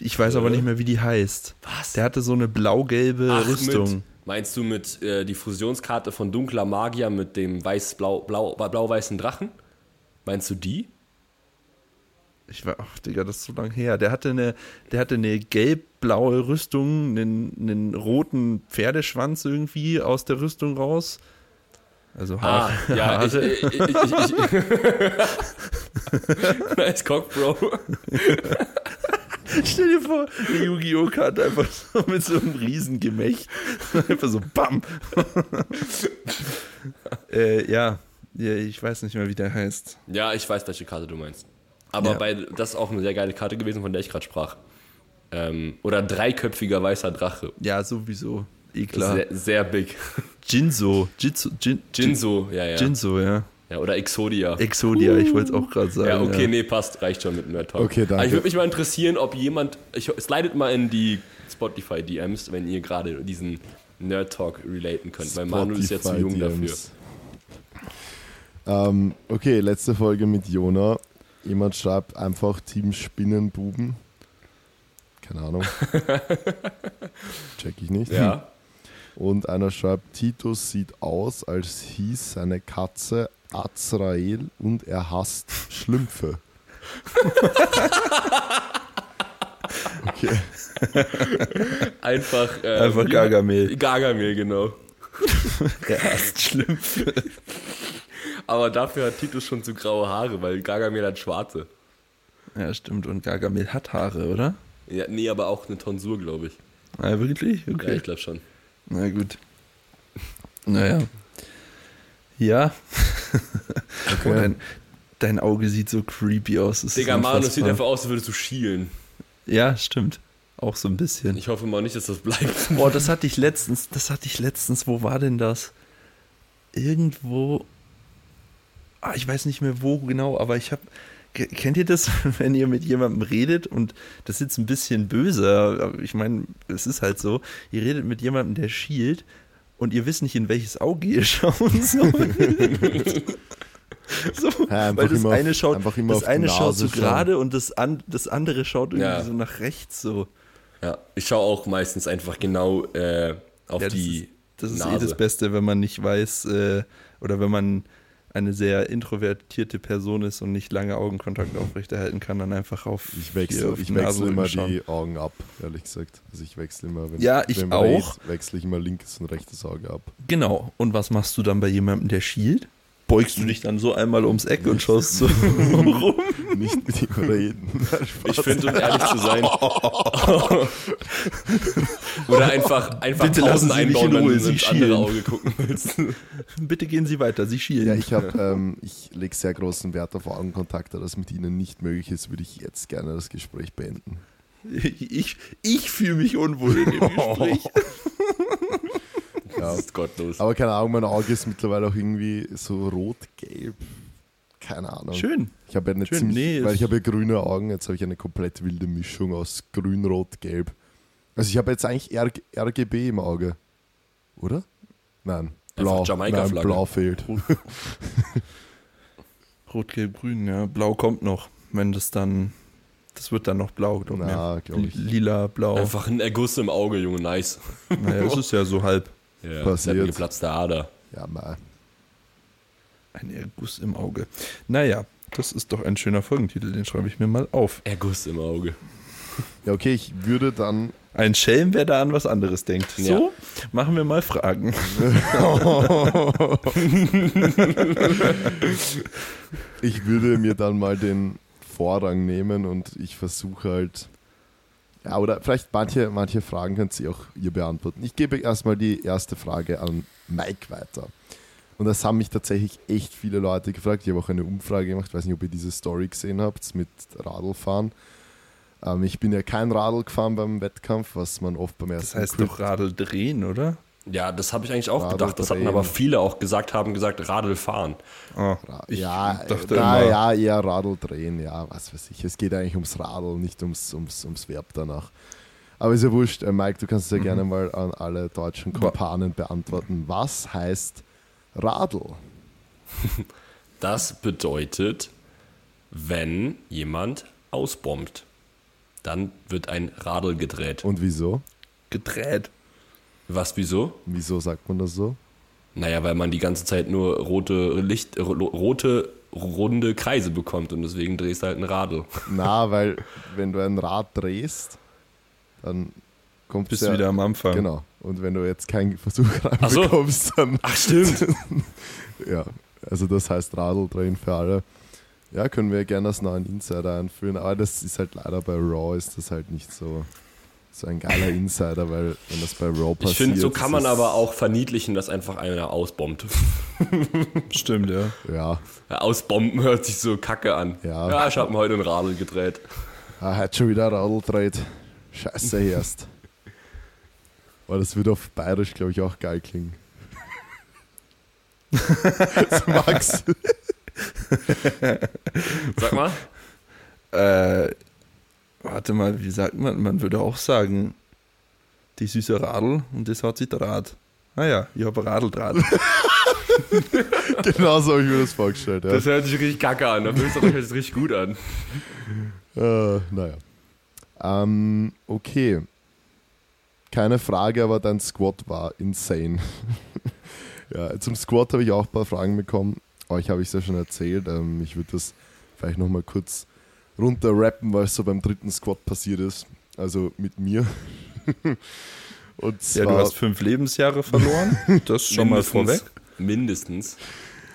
Ich weiß aber Äh? nicht mehr, wie die heißt. Was? Der hatte so eine blau-gelbe Ach, Rüstung. Mit, meinst du mit äh, die Fusionskarte von Dunkler Magier mit dem weiß-blau blau, blau-weißen Drachen? Meinst du die? Ich war, ach Digga, das ist so lang her. Der hatte eine, der hatte eine gelb-blaue Rüstung, einen, einen roten Pferdeschwanz irgendwie aus der Rüstung raus. Also Ah, Haare. ja, ich, Haare. ich, ich, ich, ich. [laughs] nice Cock, Bro. [laughs] Stell dir vor, eine Yu-Gi-Oh! Karte einfach so mit so einem Riesengemächt. Einfach so BAM! [laughs] äh, ja. ja, ich weiß nicht mehr, wie der heißt. Ja, ich weiß, welche Karte du meinst. Aber Ja. bei, das ist auch eine sehr geile Karte gewesen, von der ich gerade sprach. Ähm, oder dreiköpfiger weißer Drache. Ja, sowieso. Eh klar. Sehr, sehr big. Jinso. Jitsu, Jin, Jinso, ja, ja. Jinso, ja. Ja oder Exodia. Exodia, ich wollte es auch gerade sagen. ja, okay, nee, passt. Reicht schon mit Nerd Talk. Okay, danke. Aber ich würde mich mal interessieren, ob jemand. Ich, slidet mal in die Spotify-DMs, wenn ihr gerade diesen Nerd Talk relaten könnt. Weil Manuel ist ja zu Spotify jung dafür. DMs. Ähm, okay, letzte Folge mit Jona. Jemand schreibt einfach Team Spinnenbuben. Keine Ahnung. [laughs] Check ich nicht. Ja. Und einer schreibt, Titus sieht aus, als hieß seine Katze Azrael und er hasst Schlümpfe. [laughs] okay. Einfach. Äh, Einfach Gargamel. Gargamel, genau. Der [laughs] hasst Schlümpfe. Aber dafür hat Titus schon zu graue Haare, weil Gargamel hat schwarze. Ja, stimmt. Und Gargamel hat Haare, oder? Ja, nee, aber auch eine Tonsur, glaube ich. Ah, wirklich? Ja, Okay. ich glaube schon. Na gut. Naja. Ja. [laughs] Oh, dein, dein Auge sieht so creepy aus. Das Digga, Mann, das sieht einfach aus, als würdest du schielen. Ja, stimmt. Auch so ein bisschen. Ich hoffe mal nicht, dass das bleibt. Boah, [laughs] das hatte ich letztens, das hatte ich letztens, wo war denn das? Irgendwo, ah, ich weiß nicht mehr wo genau, aber ich habe, kennt ihr das, [laughs] wenn ihr mit jemandem redet und das ist jetzt ein bisschen böse, aber ich meine, es ist halt so, ihr redet mit jemandem, der schielt und ihr wisst nicht, in welches Auge ihr [laughs] schauen sollt. [laughs] so, Ja, weil das immer auf- eine schaut, das eine schaut so Nase gerade und das, an, das andere schaut irgendwie Ja. so nach rechts so. Ja, ich schaue auch meistens einfach genau äh, auf Ja, das die ist, das ist eh Nase. das Beste, wenn man nicht weiß äh, oder wenn man eine sehr introvertierte Person ist und nicht lange Augenkontakt aufrechterhalten kann, dann einfach auf, Ich wechsle, auf ich wechsle immer schauen. die Augen ab, ehrlich gesagt. Also ich wechsle immer, wenn, Ja, ich wenn auch. redet, wechsle ich immer linkes und rechtes Auge ab. Genau. Und was machst du dann bei jemandem, der schielt? Beugst du dich dann so einmal ums Eck und schaust so [laughs] rum? Nicht mit ihm reden. Ich finde, um ehrlich zu sein. [laughs] Oder einfach, einfach Bitte lassen Sie mich in einbauen, wenn Ruhe, du ins andere. Auge gucken willst. [laughs] Bitte gehen Sie weiter, Sie schielen. Ja, ich habe, ähm, ich lege sehr großen Wert auf Augenkontakt, da das mit Ihnen nicht möglich ist, würde ich jetzt gerne das Gespräch beenden. ich ich fühle mich unwohl in dem Gespräch. Das ist gottlos. Aber keine Ahnung, mein Auge ist mittlerweile auch irgendwie so rot-gelb. Keine Ahnung. Schön. Ich habe ja eine Schön, ziemlich, nee, weil es- ich habe ja grüne Augen, jetzt habe ich eine komplett wilde Mischung aus grün, rot, gelb. Also ich habe jetzt eigentlich R RGB im Auge. Oder? Nein. Blau. Nein, Jamaika-Flagge. blau fehlt. Rot, [laughs] Gelb, Grün, ja. Blau kommt noch, wenn das dann. Das wird dann noch blau, glaube ich. Lila, blau. Einfach ein Erguss im Auge, Junge, nice. Naja, das ist ja so halb. Ja, Passiert. eine geplatzte Ader. Ja, mal. Ein Erguss im Auge. Naja, das ist doch ein schöner Folgentitel, den schreibe ich mir mal auf. Erguss im Auge. Ja, okay, ich würde dann. Ein Schelm, wer da an was anderes denkt. Ja. So, machen wir mal Fragen. [laughs] Ich würde mir dann mal den Vorrang nehmen und ich versuche halt. Ja, oder vielleicht manche, manche Fragen könnt ihr auch ihr beantworten. Ich gebe erstmal die erste Frage an Mike weiter. Und das haben mich tatsächlich echt viele Leute gefragt. Ich habe auch eine Umfrage gemacht. Ich weiß nicht, ob ihr diese Story gesehen habt mit Radlfahren. Ähm, ich bin ja kein Radl gefahren beim Wettkampf, was man oft beim ersten Das heißt Grip- doch Radl drehen, oder? Ja, das habe ich eigentlich auch Radl gedacht. Das hatten aber viele auch gesagt, haben gesagt, Radl fahren. Ah, ich ja, dachte na, immer- ja, eher Radl drehen, ja, was weiß ich. Es geht eigentlich ums Radl, nicht ums, ums, ums Verb danach. Aber ist ja wurscht. Äh, Mike, du kannst es ja Mhm. gerne mal an alle deutschen Kumpanen beantworten. Was heißt Radl? [laughs] Das bedeutet, wenn jemand ausbombt, dann wird ein Radl gedreht. Und wieso? gedreht. Was, wieso? Wieso sagt man das so? Naja, weil man die ganze Zeit nur rote Licht, ro- rote runde Kreise bekommt und deswegen drehst du halt ein Radl. [laughs] Na, weil wenn du ein Rad drehst, dann kommt Bist ja, wieder am Anfang. Genau. Und wenn du jetzt keinen Versuch [laughs] Ach so. reinbekommst, dann Ach stimmt. [laughs] Ja, also das heißt Radl drehen für alle. Ja, können wir gerne als neuen Insider einführen, aber das ist halt leider bei Raw ist das halt nicht so, so ein geiler Insider, weil wenn das bei Raw passiert. Ich finde, so kann man aber auch verniedlichen, dass einfach einer ausbombt. [laughs] Stimmt, ja. Ja, Ja, Ausbomben hört sich so kacke an. Ja. ja ich habe mir heute ein Radl gedreht. er hat schon wieder Radl dreht. Scheiße [laughs] erst. Aber das wird auf Bayerisch, glaube ich, auch geil klingen. [laughs] Max. Sag mal. Äh, warte mal, wie sagt man? Man würde auch sagen, die süße Radl und das hat sie Draht. Ah ja, ich habe Radeldraht. [laughs] genau so habe ich mir das vorgestellt. Ja. Das hört sich richtig kacke an. Da fühlt sich das richtig gut an. [laughs] Äh, naja. Ähm, okay. Keine Frage, aber dein Squat war insane. [laughs] ja, zum Squat habe ich auch ein paar Fragen bekommen. Euch habe ich es ja schon erzählt. Ähm, ich würde das vielleicht nochmal kurz runterrappen, was so beim dritten Squat passiert ist. Also mit mir. [laughs] Und Ja, zwar, du hast fünf Lebensjahre verloren. Das schon mal vorweg. Mindestens.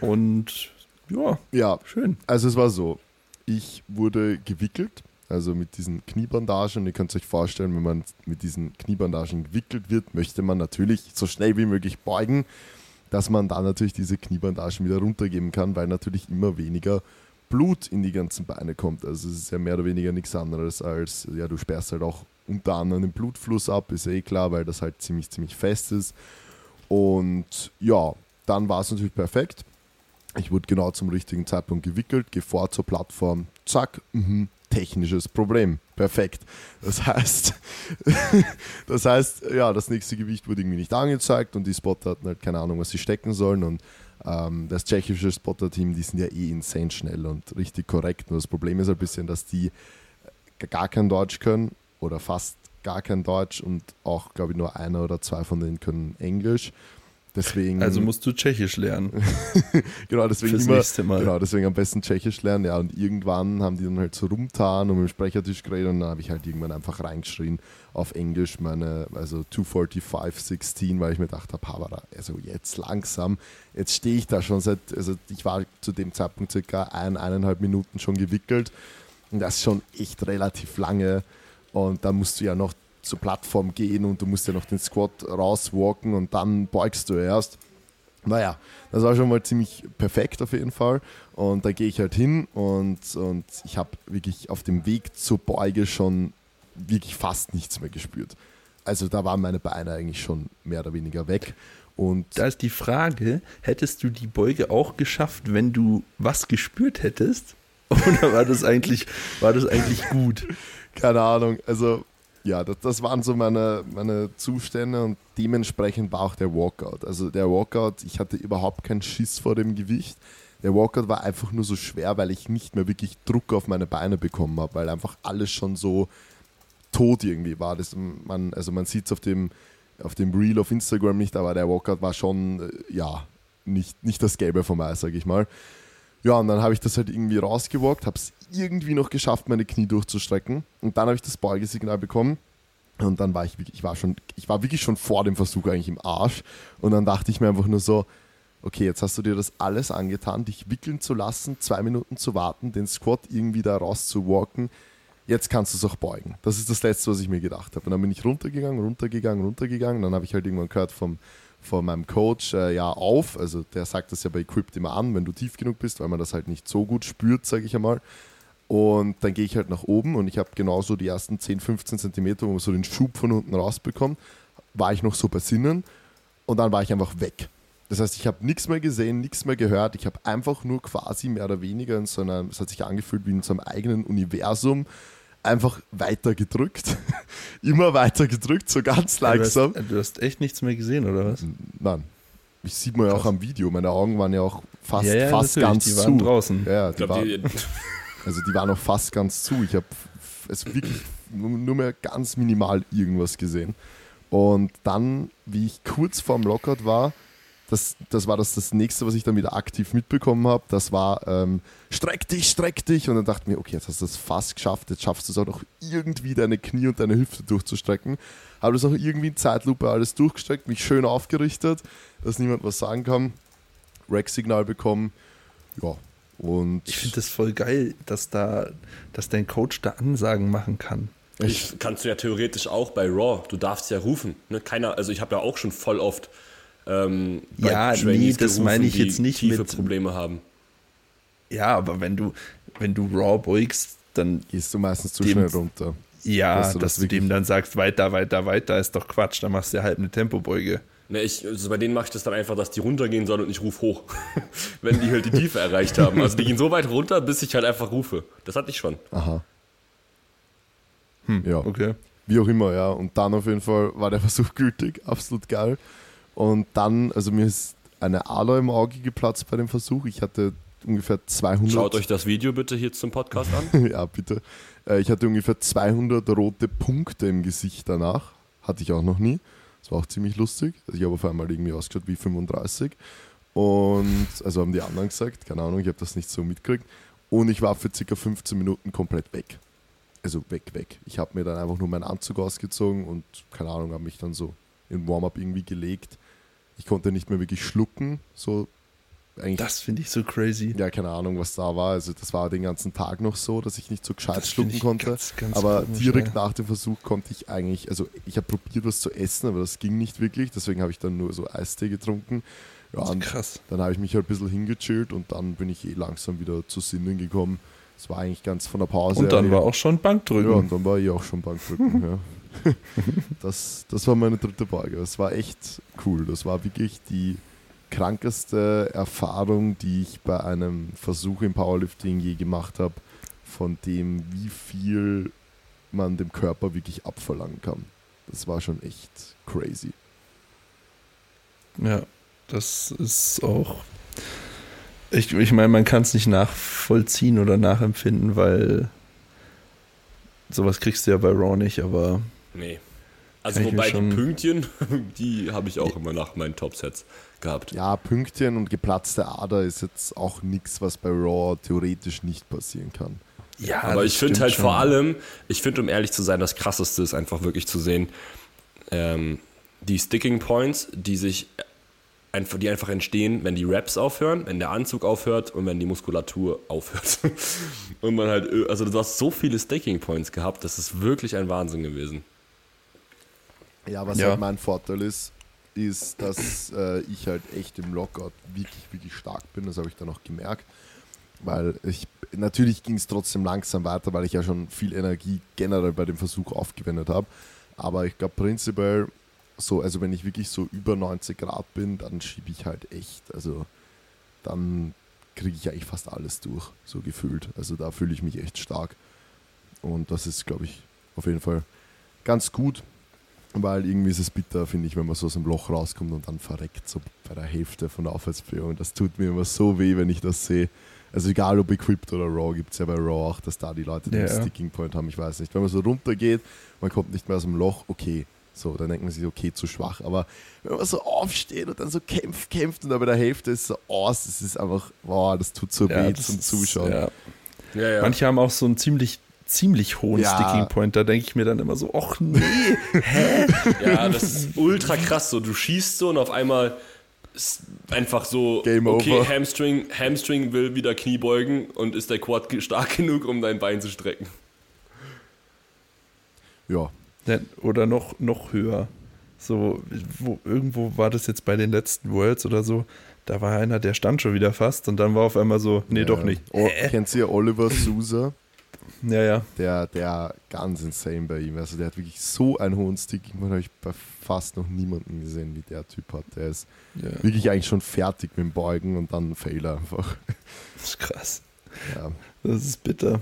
Und Ja, Ja, schön. also es war so, ich wurde gewickelt, also mit diesen Kniebandagen. Ihr könnt euch vorstellen, wenn man mit diesen Kniebandagen gewickelt wird, möchte man natürlich so schnell wie möglich beugen, dass man dann natürlich diese Kniebandagen wieder runtergeben kann, weil natürlich immer weniger Blut in die ganzen Beine kommt. Also es ist ja mehr oder weniger nichts anderes als, ja, du sperrst halt auch unter anderem den Blutfluss ab, ist eh klar, weil das halt ziemlich, ziemlich fest ist. Und ja, dann war es natürlich perfekt. Ich wurde genau zum richtigen Zeitpunkt gewickelt, vor zur Plattform, zack, mhm, technisches Problem. Perfekt. Das heißt, [laughs] das heißt, ja, das nächste Gewicht wurde irgendwie nicht angezeigt und die Spotter hatten halt keine Ahnung, was sie stecken sollen. Und das tschechische Spotter-Team, die sind ja eh insane schnell und richtig korrekt. Nur das Problem ist ein bisschen, dass die gar kein Deutsch können oder fast gar kein Deutsch und auch, glaube ich, nur einer oder zwei von denen können Englisch. Deswegen, Also musst du Tschechisch lernen. [laughs] genau, deswegen fürs immer, nächste Mal. Genau, deswegen am besten Tschechisch lernen. Ja, und irgendwann haben die dann halt so rumtan und mit dem Sprechertisch geredet und dann habe ich halt irgendwann einfach reingeschrien auf Englisch meine, also 245, 16, weil ich mir gedacht habe, Havara, also jetzt langsam, jetzt stehe ich da schon seit, also ich war zu dem Zeitpunkt circa ein, eineinhalb Minuten schon gewickelt und das ist schon echt relativ lange und da musst du ja noch zur Plattform gehen und du musst ja noch den Squat rauswalken und dann beugst du erst. Naja, das war schon mal ziemlich perfekt auf jeden Fall. Und da gehe ich halt hin und, und ich habe wirklich auf dem Weg zur Beuge schon wirklich fast nichts mehr gespürt. Also da waren meine Beine eigentlich schon mehr oder weniger weg. Und Da ist die Frage, hättest du die Beuge auch geschafft, wenn du was gespürt hättest? [laughs] Oder war das eigentlich, war das eigentlich gut? keine Ahnung, also ja, das, das waren so meine, meine Zustände und dementsprechend war auch der Walkout. Also der Walkout, ich hatte überhaupt keinen Schiss vor dem Gewicht. Der Walkout war einfach nur so schwer, weil ich nicht mehr wirklich Druck auf meine Beine bekommen habe, weil einfach alles schon so tot irgendwie war. Das, man, also man sieht es auf dem, auf dem Reel auf Instagram nicht, aber der Walkout war schon, äh, ja, nicht, nicht das Gelbe vom Eis, sag ich mal. Ja, und dann habe ich das halt irgendwie rausgewalkt, habe es irgendwie noch geschafft, meine Knie durchzustrecken. Und dann habe ich das Beugesignal bekommen. Und dann war ich wirklich, ich war schon, ich war wirklich schon vor dem Versuch eigentlich im Arsch. Und dann dachte ich mir einfach nur so, okay, jetzt hast du dir das alles angetan, dich wickeln zu lassen, zwei Minuten zu warten, den Squat irgendwie da rauszuwalken. Jetzt kannst du es auch beugen. Das ist das Letzte, was ich mir gedacht habe. Und dann bin ich runtergegangen, runtergegangen, runtergegangen. Dann habe ich halt irgendwann gehört vom, von meinem Coach, äh, ja, auf. Also der sagt das ja bei Equipped immer an, wenn du tief genug bist, weil man das halt nicht so gut spürt, sage ich einmal. Und dann gehe ich halt nach oben und ich habe genauso die ersten 10, 15 Zentimeter, wo man so den Schub von unten rausbekommt, war ich noch so bei Sinnen und dann war ich einfach weg. Das heißt, ich habe nichts mehr gesehen, nichts mehr gehört. Ich habe einfach nur quasi mehr oder weniger in so einem, es hat sich angefühlt wie in so einem eigenen Universum, einfach weiter gedrückt. [laughs] Immer weiter gedrückt, so ganz Du hast, langsam. du hast echt nichts mehr gesehen, oder was? Nein. Ich sieht man ja auch am Video. Meine Augen waren ja auch fast, ja, ja, fast ganz die waren zu. draußen. Ja, die glaube, waren, die, [laughs] also die waren auch fast ganz zu. Ich habe es wirklich nur, nur mehr ganz minimal irgendwas gesehen. Und dann, wie ich kurz vorm Lockout war, das, das war das, das nächste, was ich dann wieder aktiv mitbekommen habe. Das war ähm, streck dich, streck dich. Und dann dachte ich mir, okay, jetzt hast du das fast geschafft. Jetzt schaffst du es auch noch irgendwie deine Knie und deine Hüfte durchzustrecken. Habe das auch irgendwie in Zeitlupe alles durchgestreckt, mich schön aufgerichtet, dass niemand was sagen kann. Rack-Signal bekommen. Ja. Und Ich finde das voll geil, dass da, dass dein Coach da Ansagen machen kann. ich, kannst du ja theoretisch auch bei Raw. Du darfst ja rufen. Ne? Keiner, also ich habe ja auch schon voll oft ähm, bei Ja, nee, das gerufen, meine ich die jetzt nicht tiefe mit- Probleme haben. Ja, aber wenn du, wenn du Raw beugst, dann gehst du meistens zu Dem- schnell runter. ja, Dass du dass das du dem dann sagst, weiter, weiter, weiter, ist doch Quatsch, dann machst du ja halt eine Tempobeuge. Ne, ich, also bei denen mache ich das dann einfach, dass die runtergehen sollen und ich rufe hoch. [laughs] Wenn die halt die Tiefe erreicht haben. Also die gehen so weit runter, bis ich halt einfach rufe. Das hatte ich schon. Aha. Hm, Ja. Okay. Wie auch immer, ja. Und dann auf jeden Fall war der Versuch gültig, absolut geil. Und dann, also mir ist eine Ader im Auge geplatzt bei dem Versuch. Ich hatte ungefähr 200. Schaut euch das Video bitte hier zum Podcast an. [laughs] ja, bitte. Äh, Ich hatte ungefähr 200 rote Punkte im Gesicht danach. Hatte ich auch noch nie. Das war auch ziemlich lustig. Also ich habe auf einmal irgendwie ausgeschaut wie 35. Und, also haben die anderen gesagt, keine Ahnung, ich habe das nicht so mitgekriegt. Und ich war für circa 15 Minuten komplett weg. Also weg, weg. Ich habe mir dann einfach nur meinen Anzug ausgezogen und, keine Ahnung, habe mich dann so in Warm-up irgendwie gelegt. Ich konnte nicht mehr wirklich schlucken, so eigentlich Das finde ich so crazy. ja, keine Ahnung, was da war. Also das war den ganzen Tag noch so, dass ich nicht so gescheit Das schlucken konnte. ganz, ganz aber komisch, direkt ja. nach dem Versuch konnte ich eigentlich, also ich habe probiert, was zu essen, aber das ging nicht wirklich. Deswegen habe ich dann nur so Eistee getrunken. Ja, und Krass. dann habe ich mich halt ein bisschen hingechillt und dann bin ich eh langsam wieder zu Sinnen gekommen. Es war eigentlich ganz von der Pause. Und dann war auch schon Bankdrücken. ja, und dann war ich auch schon Bankdrücken. [laughs] ja. [laughs] das, das war meine dritte Beuge. Das war echt cool. Das war wirklich die krankeste Erfahrung, die ich bei einem Versuch im Powerlifting je gemacht habe, von dem, wie viel man dem Körper wirklich abverlangen kann. Das war schon echt crazy. Ja, das ist auch. Ich, ich meine, man kann es nicht nachvollziehen oder nachempfinden, weil sowas kriegst du ja bei Raw nicht, aber Nee. Also Kann wobei die Pünktchen, [laughs] die habe ich auch immer nach meinen Topsets gehabt. Ja, Pünktchen und geplatzte Ader ist jetzt auch nichts, was bei Raw theoretisch nicht passieren kann. ja, Aber ich finde halt schon. vor allem, ich finde, um ehrlich zu sein, das krasseste ist einfach wirklich zu sehen, ähm, die Sticking Points, die sich einfach, die einfach entstehen, wenn die Raps aufhören, wenn der Anzug aufhört und wenn die Muskulatur aufhört. [laughs] und man halt, ö- also du hast so viele Sticking Points gehabt, das ist wirklich ein Wahnsinn gewesen. Ja, was Ja. halt mein Vorteil ist, ist, dass äh, ich halt echt im Lockout wirklich, wirklich stark bin. Das habe ich dann auch gemerkt. Weil ich, natürlich ging es trotzdem langsam weiter, weil ich ja schon viel Energie generell bei dem Versuch aufgewendet habe. Aber ich glaube prinzipiell, so, also wenn ich wirklich so über 90 Grad bin, dann schiebe ich halt echt. Also dann kriege ich eigentlich fast alles durch, so gefühlt. Also da fühle ich mich echt stark. Und das ist, glaube ich, auf jeden Fall ganz gut. Weil irgendwie ist es bitter, finde ich, wenn man so aus dem Loch rauskommt und dann verreckt, so bei der Hälfte von der Aufwärtsbewegung. Das tut mir immer so weh, wenn ich das sehe. Also egal ob equipped oder raw, gibt es ja bei raw auch, dass da die Leute den Ja. Sticking Point haben, ich weiß nicht. Wenn man so runtergeht, man kommt nicht mehr aus dem Loch, okay. So, dann denkt man sich, okay, zu schwach. Aber wenn man so aufsteht und dann so kämpft, kämpft und dann bei der Hälfte ist so aus, das ist einfach, boah, das tut so Ja, weh das zum ist- Zuschauen. Ja. Ja, ja. Manche haben auch so einen ziemlich, ziemlich hohen Ja. Sticking Point. Da denke ich mir dann immer so, ach nee, [laughs] hä? Ja, das ist ultra krass. So, du schießt so und auf einmal ist einfach so, Game okay, over. Hamstring, Hamstring will wieder Knie beugen und ist der Quad stark genug, um dein Bein zu strecken. Ja, Ja, Oder noch, noch höher. So, wo, irgendwo war das jetzt bei den letzten Worlds oder so. Da war einer, der stand schon wieder fast und dann war auf einmal so, nee, ja. doch nicht. Oh, kennt ihr Oliver Sousa? Ja, ja. der, der ganz insane bei ihm. Also der hat wirklich so einen hohen Stick. Ich habe ich bei fast noch niemanden gesehen, wie der Typ hat. Der ist ja. wirklich eigentlich schon fertig mit dem Beugen und dann Fehler einfach. Das ist krass. Ja, Das ist bitter.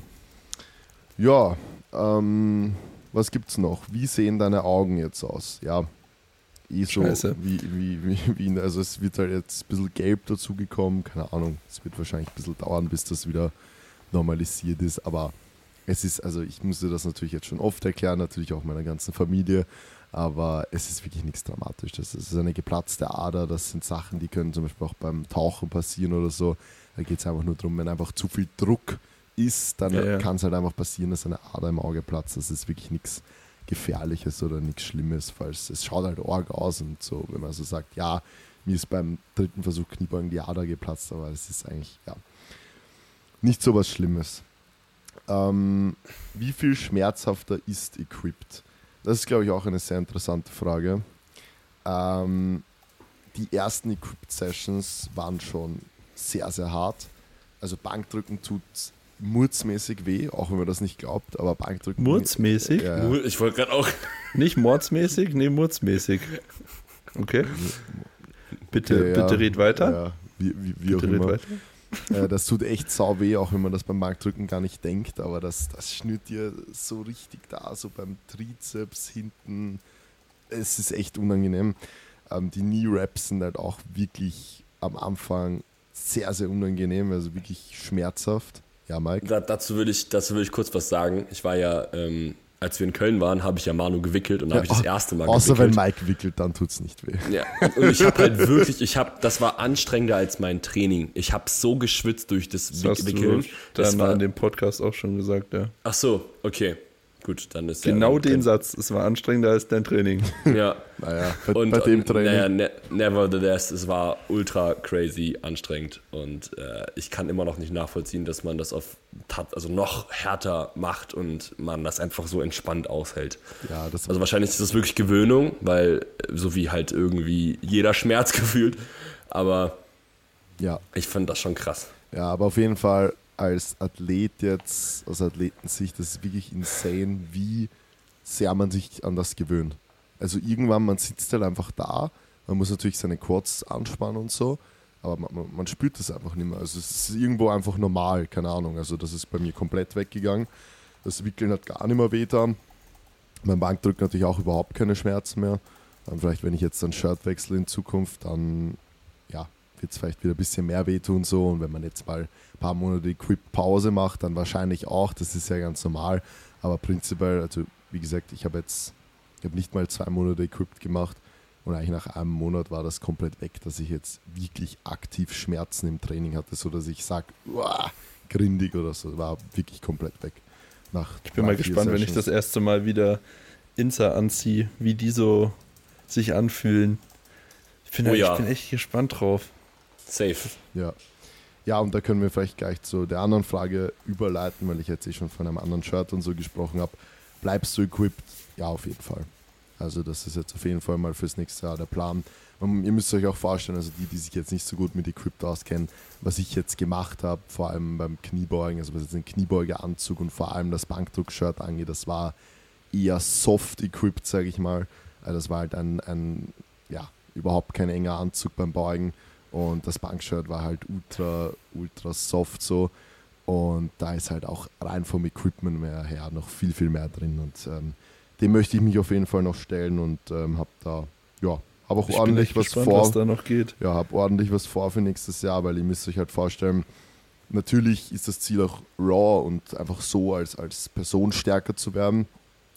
ja ähm, was gibt's noch? Wie sehen deine Augen jetzt aus? Ja, eh so Scheiße. wie, wie, wie, wie, also es wird halt jetzt ein bisschen gelb dazugekommen, keine Ahnung. Es wird wahrscheinlich ein bisschen dauern, bis das wieder normalisiert ist, aber es ist, also ich musste das natürlich jetzt schon oft erklären, natürlich auch meiner ganzen Familie, aber es ist wirklich nichts Dramatisches. Es ist eine geplatzte Ader, das sind Sachen, die können zum Beispiel auch beim Tauchen passieren oder so. Da geht es einfach nur darum, wenn einfach zu viel Druck ist, dann Ja, ja. kann es halt einfach passieren, dass eine Ader im Auge platzt. Das ist wirklich nichts Gefährliches oder nichts Schlimmes, falls es schaut halt arg aus und so, wenn man so sagt, ja, mir ist beim dritten Versuch Kniebeugen die Ader geplatzt, aber es ist eigentlich, ja, nicht so was Schlimmes. Ähm, wie viel schmerzhafter ist Equipped? Das ist, glaube ich, auch eine sehr interessante Frage. Ähm, die ersten Equipped-Sessions waren schon sehr, sehr hart. Also Bankdrücken tut murzmäßig weh, auch wenn man das nicht glaubt, aber Bankdrücken... Murzmäßig? Ja, ja. Ich wollte gerade auch. [laughs] Nicht mordsmäßig? Nee, murzmäßig. Okay. Bitte, Okay, ja. bitte red weiter. Ja, wie, wie, wie auch bitte red immer. weiter. Äh, das tut echt sau weh, auch wenn man das beim Bankdrücken gar nicht denkt, aber das, das schnürt dir so richtig da, so beim Trizeps hinten. Es ist echt unangenehm. Ähm, die Knee-Raps sind halt auch wirklich am Anfang sehr, sehr unangenehm, also wirklich schmerzhaft. Ja, Mike? Da, dazu würde ich, ich kurz was sagen. Ich war ja, ähm, als wir in Köln waren, habe ich ja Manu gewickelt und da habe ich das erste Mal Außer wenn gewickelt. Mike wickelt, dann tut es nicht weh. Ja, und ich habe halt [laughs] wirklich, ich habe, das war anstrengender als mein Training. Ich habe so geschwitzt durch das, Das hast Wickeln. du Das war, in dem Podcast auch schon gesagt, ja. ach so, okay, gut, dann ist Genau den Satz. Es war anstrengender als dein Training. [laughs] Ja. Naja, bei, Und, bei dem und, Training. Naja, ne, nevertheless, es war ultra crazy anstrengend und äh, ich kann immer noch nicht nachvollziehen, dass man das auf also noch härter macht und man das einfach so entspannt aushält. ja, das Also wahrscheinlich ist das wirklich Gewöhnung, weil äh, so wie halt irgendwie jeder Schmerz [laughs] gefühlt, aber ja. ich fand das schon krass. Ja, aber auf jeden Fall als Athlet jetzt, aus Athletensicht, das ist wirklich insane, wie sehr man sich an das gewöhnt. Also irgendwann, man sitzt halt einfach da, man muss natürlich seine Quads anspannen und so, aber man, man, spürt das einfach nicht mehr. Also es ist irgendwo einfach normal, keine Ahnung. Also das ist bei mir komplett weggegangen. Das Wickeln hat gar nicht mehr wehgetan. Mein Bankdrück natürlich auch überhaupt keine Schmerzen mehr. Dann vielleicht, wenn ich jetzt ein Shirt wechsle in Zukunft, dann ja, wird es vielleicht wieder ein bisschen mehr wehtun so. Und wenn man jetzt mal ein paar Monate Equip-Pause macht, dann wahrscheinlich auch. Das ist ja ganz normal. Aber prinzipiell, also wie gesagt, ich habe jetzt, ich habe nicht mal zwei Monate Equipped gemacht. Und eigentlich nach einem Monat war das komplett weg, dass ich jetzt wirklich aktiv Schmerzen im Training hatte, so dass ich sage, grindig oder so. War wirklich komplett weg. Nach Ich bin mal gespannt, wenn ich das erste Mal wieder Insa anziehe, wie die so sich anfühlen. Ich bin, Oh ich ja. bin echt gespannt drauf. Safe. Ja. Ja, und da können wir vielleicht gleich zu der anderen Frage überleiten, weil ich jetzt eh schon von einem anderen Shirt und so gesprochen habe. Bleibst du equipped? Ja, auf jeden Fall. Also das ist jetzt auf jeden Fall mal fürs nächste Jahr der Plan. Und ihr müsst euch auch vorstellen, also die, die sich jetzt nicht so gut mit Equipped auskennen, was ich jetzt gemacht habe, vor allem beim Kniebeugen, also was jetzt den Kniebeugeanzug und vor allem das Bankdruck-Shirt angeht, das war eher soft equipped, sage ich mal. Also das war halt ein, ein, ja, überhaupt kein enger Anzug beim Beugen und das Bankshirt war halt ultra, ultra soft so. Und da ist halt auch rein vom Equipment mehr her noch viel, viel mehr drin. Und ähm, dem möchte ich mich auf jeden Fall noch stellen und ähm, habe da, ja, habe auch Ich ordentlich was gespannt, vor was da noch geht. ja, habe ordentlich was vor für nächstes Jahr, weil ihr müsst euch halt vorstellen, natürlich ist das Ziel auch Raw und einfach so als, als Person stärker zu werden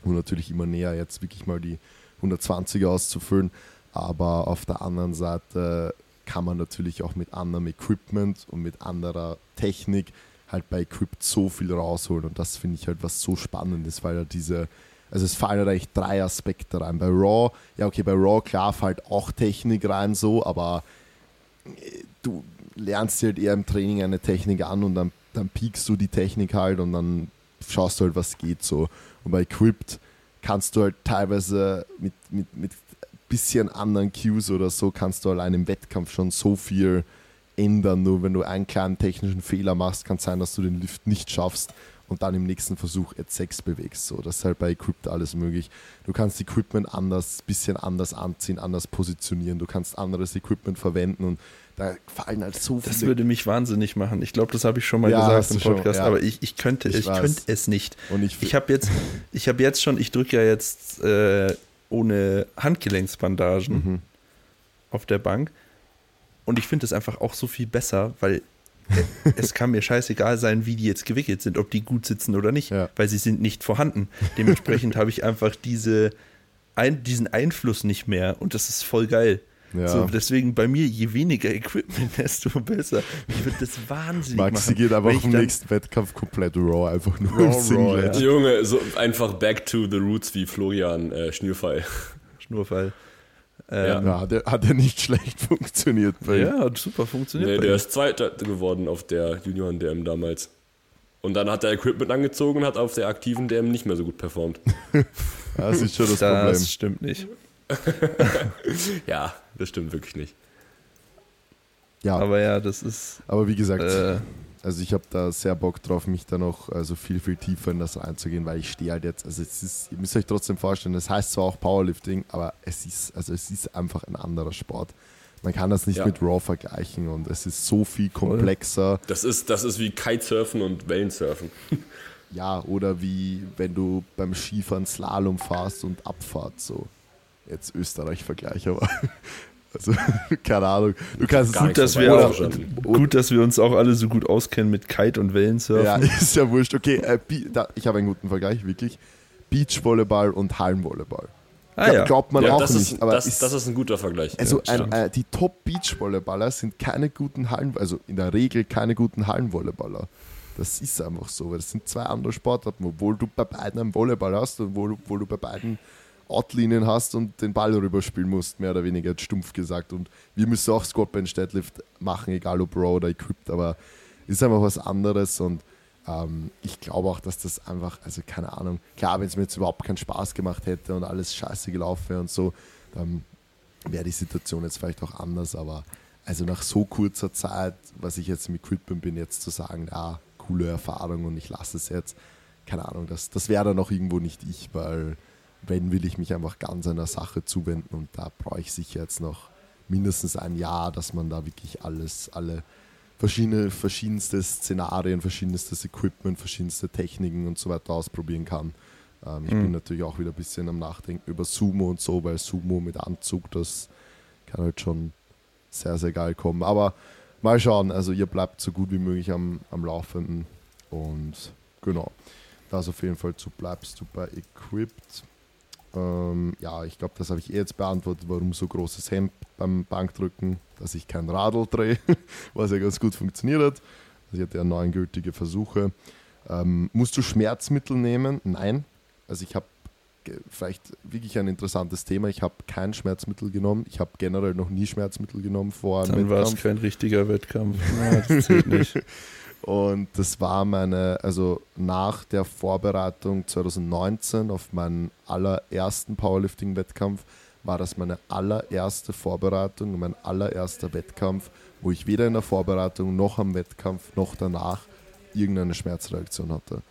und natürlich immer näher jetzt wirklich mal die 120er auszufüllen, aber auf der anderen Seite kann man natürlich auch mit anderem Equipment und mit anderer Technik halt bei Equipped so viel rausholen und das finde ich halt was so Spannendes, weil ja diese also es fallen halt eigentlich drei Aspekte rein. Bei Raw, ja okay, bei Raw klar fällt auch Technik rein so, aber äh, du lernst halt eher im Training eine Technik an und dann, dann piekst du die Technik halt und dann schaust du halt, was geht so. Und bei Equipped kannst du halt teilweise mit, mit, mit bisschen anderen Cues oder so, kannst du allein im Wettkampf schon so viel ändern. Nur wenn du einen kleinen technischen Fehler machst, kann es sein, dass du den Lift nicht schaffst und dann im nächsten Versuch at 6 bewegst. So, das ist halt bei Equipped alles möglich. Du kannst Equipment anders, bisschen anders anziehen, anders positionieren. Du kannst anderes Equipment verwenden und da fallen halt so Das viele würde mich wahnsinnig machen. Ich glaube, das habe ich schon mal Ja, gesagt im du schon, Podcast, ja. aber ich, ich könnte, Ich ich, könnte es nicht. und ich, Ich habe jetzt, ich habe jetzt schon, ich drücke ja jetzt äh, ohne Handgelenksbandagen Mhm. auf der Bank und ich finde es einfach auch so viel besser, weil äh, [laughs] es kann mir scheißegal sein, wie die jetzt gewickelt sind, ob die gut sitzen oder nicht, Ja. weil sie sind nicht vorhanden. Dementsprechend [laughs] habe ich einfach diese, ein, diesen Einfluss nicht mehr und das ist voll geil. Ja. So, deswegen bei mir, je weniger Equipment, [laughs] desto besser. Ich würde das wahnsinnig Maxi machen. geht einfach dann- nächsten Wettkampf komplett raw, einfach nur Raw, im raw, Singlet. ja. Junge, so einfach back to the roots wie Florian äh, Schnürfall. [laughs] Schnurfall. Ja. Ähm, Ja, der hat ja nicht [laughs] schlecht funktioniert bei ihm. ja, hat super funktioniert. Nee, bei der ihm. ist Zweiter geworden auf der Junioren-DM damals. Und dann hat er Equipment angezogen und hat auf der aktiven DM nicht mehr so gut performt. Das ist schon das, das Problem. stimmt nicht. [laughs] Ja, das stimmt wirklich nicht. Ja, aber, Aber ja, das ist. wie gesagt, Äh, also ich habe da sehr Bock drauf, mich da noch also viel, viel tiefer in das reinzugehen, weil ich stehe halt jetzt, also es ist, ihr müsst euch trotzdem vorstellen, das heißt zwar auch Powerlifting, aber es ist, also es ist einfach ein anderer Sport. Man kann das nicht Ja. mit Raw vergleichen und es ist so viel komplexer. Das ist, das ist wie Kitesurfen und Wellensurfen. [laughs] Ja, oder wie wenn du beim Skifahren Slalom fahrst und Abfahrt so. Jetzt Österreich-Vergleich, aber [laughs] also [laughs] keine Ahnung. Du kannst nichts dass wir auch, gut, dass wir uns auch alle so gut auskennen mit Kite und Wellensurfen. Ja, [laughs] ist ja wurscht. Okay, äh, da, ich habe einen guten Vergleich, wirklich. Beachvolleyball und Hallenvolleyball. ah, ja. Glaubt man ja, auch das, nicht. ist, aber das, ist, das ist ein guter Vergleich. also ja, ein, äh, die Top-Beachvolleyballer sind keine guten Hallen, also in der Regel keine guten Hallenvolleyballer. Das ist einfach so, weil das sind zwei andere Sportarten, obwohl du bei beiden einen Volleyball hast und obwohl, obwohl du bei beiden Outlinien hast und den Ball rüberspielen musst, mehr oder weniger stumpf gesagt. Und wir müssen auch Squat, Bench, Deadlift machen, egal ob Raw oder Equipped, aber ist einfach was anderes und ähm, ich glaube auch, dass das einfach, also keine Ahnung, klar, wenn es mir jetzt überhaupt keinen Spaß gemacht hätte und alles scheiße gelaufen wäre und so, dann wäre die Situation jetzt vielleicht auch anders, aber also nach so kurzer Zeit, was ich jetzt mit Equipment bin, jetzt zu sagen, ja, coole Erfahrung und ich lasse es jetzt, keine Ahnung, das, das wäre dann auch irgendwo nicht ich, weil wenn will ich mich einfach ganz einer Sache zuwenden und da brauche ich sicher jetzt noch mindestens ein Jahr, dass man da wirklich alles, alle verschiedene, verschiedenste Szenarien, verschiedenstes Equipment, verschiedenste Techniken und so weiter ausprobieren kann. Ähm, ich mhm. bin natürlich auch wieder ein bisschen am Nachdenken über Sumo und so, weil Sumo mit Anzug, das kann halt schon sehr, sehr geil kommen. Aber mal schauen, also ihr bleibt so gut wie möglich am, am Laufenden und genau, das auf jeden Fall zu bleibst du bei Equipped. Ähm, ja, ich glaube, das habe ich eh jetzt beantwortet, warum so großes Hemd beim Bankdrücken, dass ich kein Radl drehe, [laughs] was ja ganz gut funktioniert hat. Also ich hatte ja neun gültige Versuche. Ähm, musst du Schmerzmittel nehmen? Nein. Also ich habe vielleicht wirklich ein interessantes Thema. Ich habe kein Schmerzmittel genommen. Ich habe generell noch nie Schmerzmittel genommen vor einem Dann war es kein richtiger Wettkampf. [laughs] Ja, das zählt nicht. Und das war meine, also nach der Vorbereitung 2019 auf meinen allerersten Powerlifting-Wettkampf, war das meine allererste Vorbereitung, mein allererster Wettkampf, wo ich weder in der Vorbereitung noch am Wettkampf noch danach irgendeine Schmerzreaktion hatte.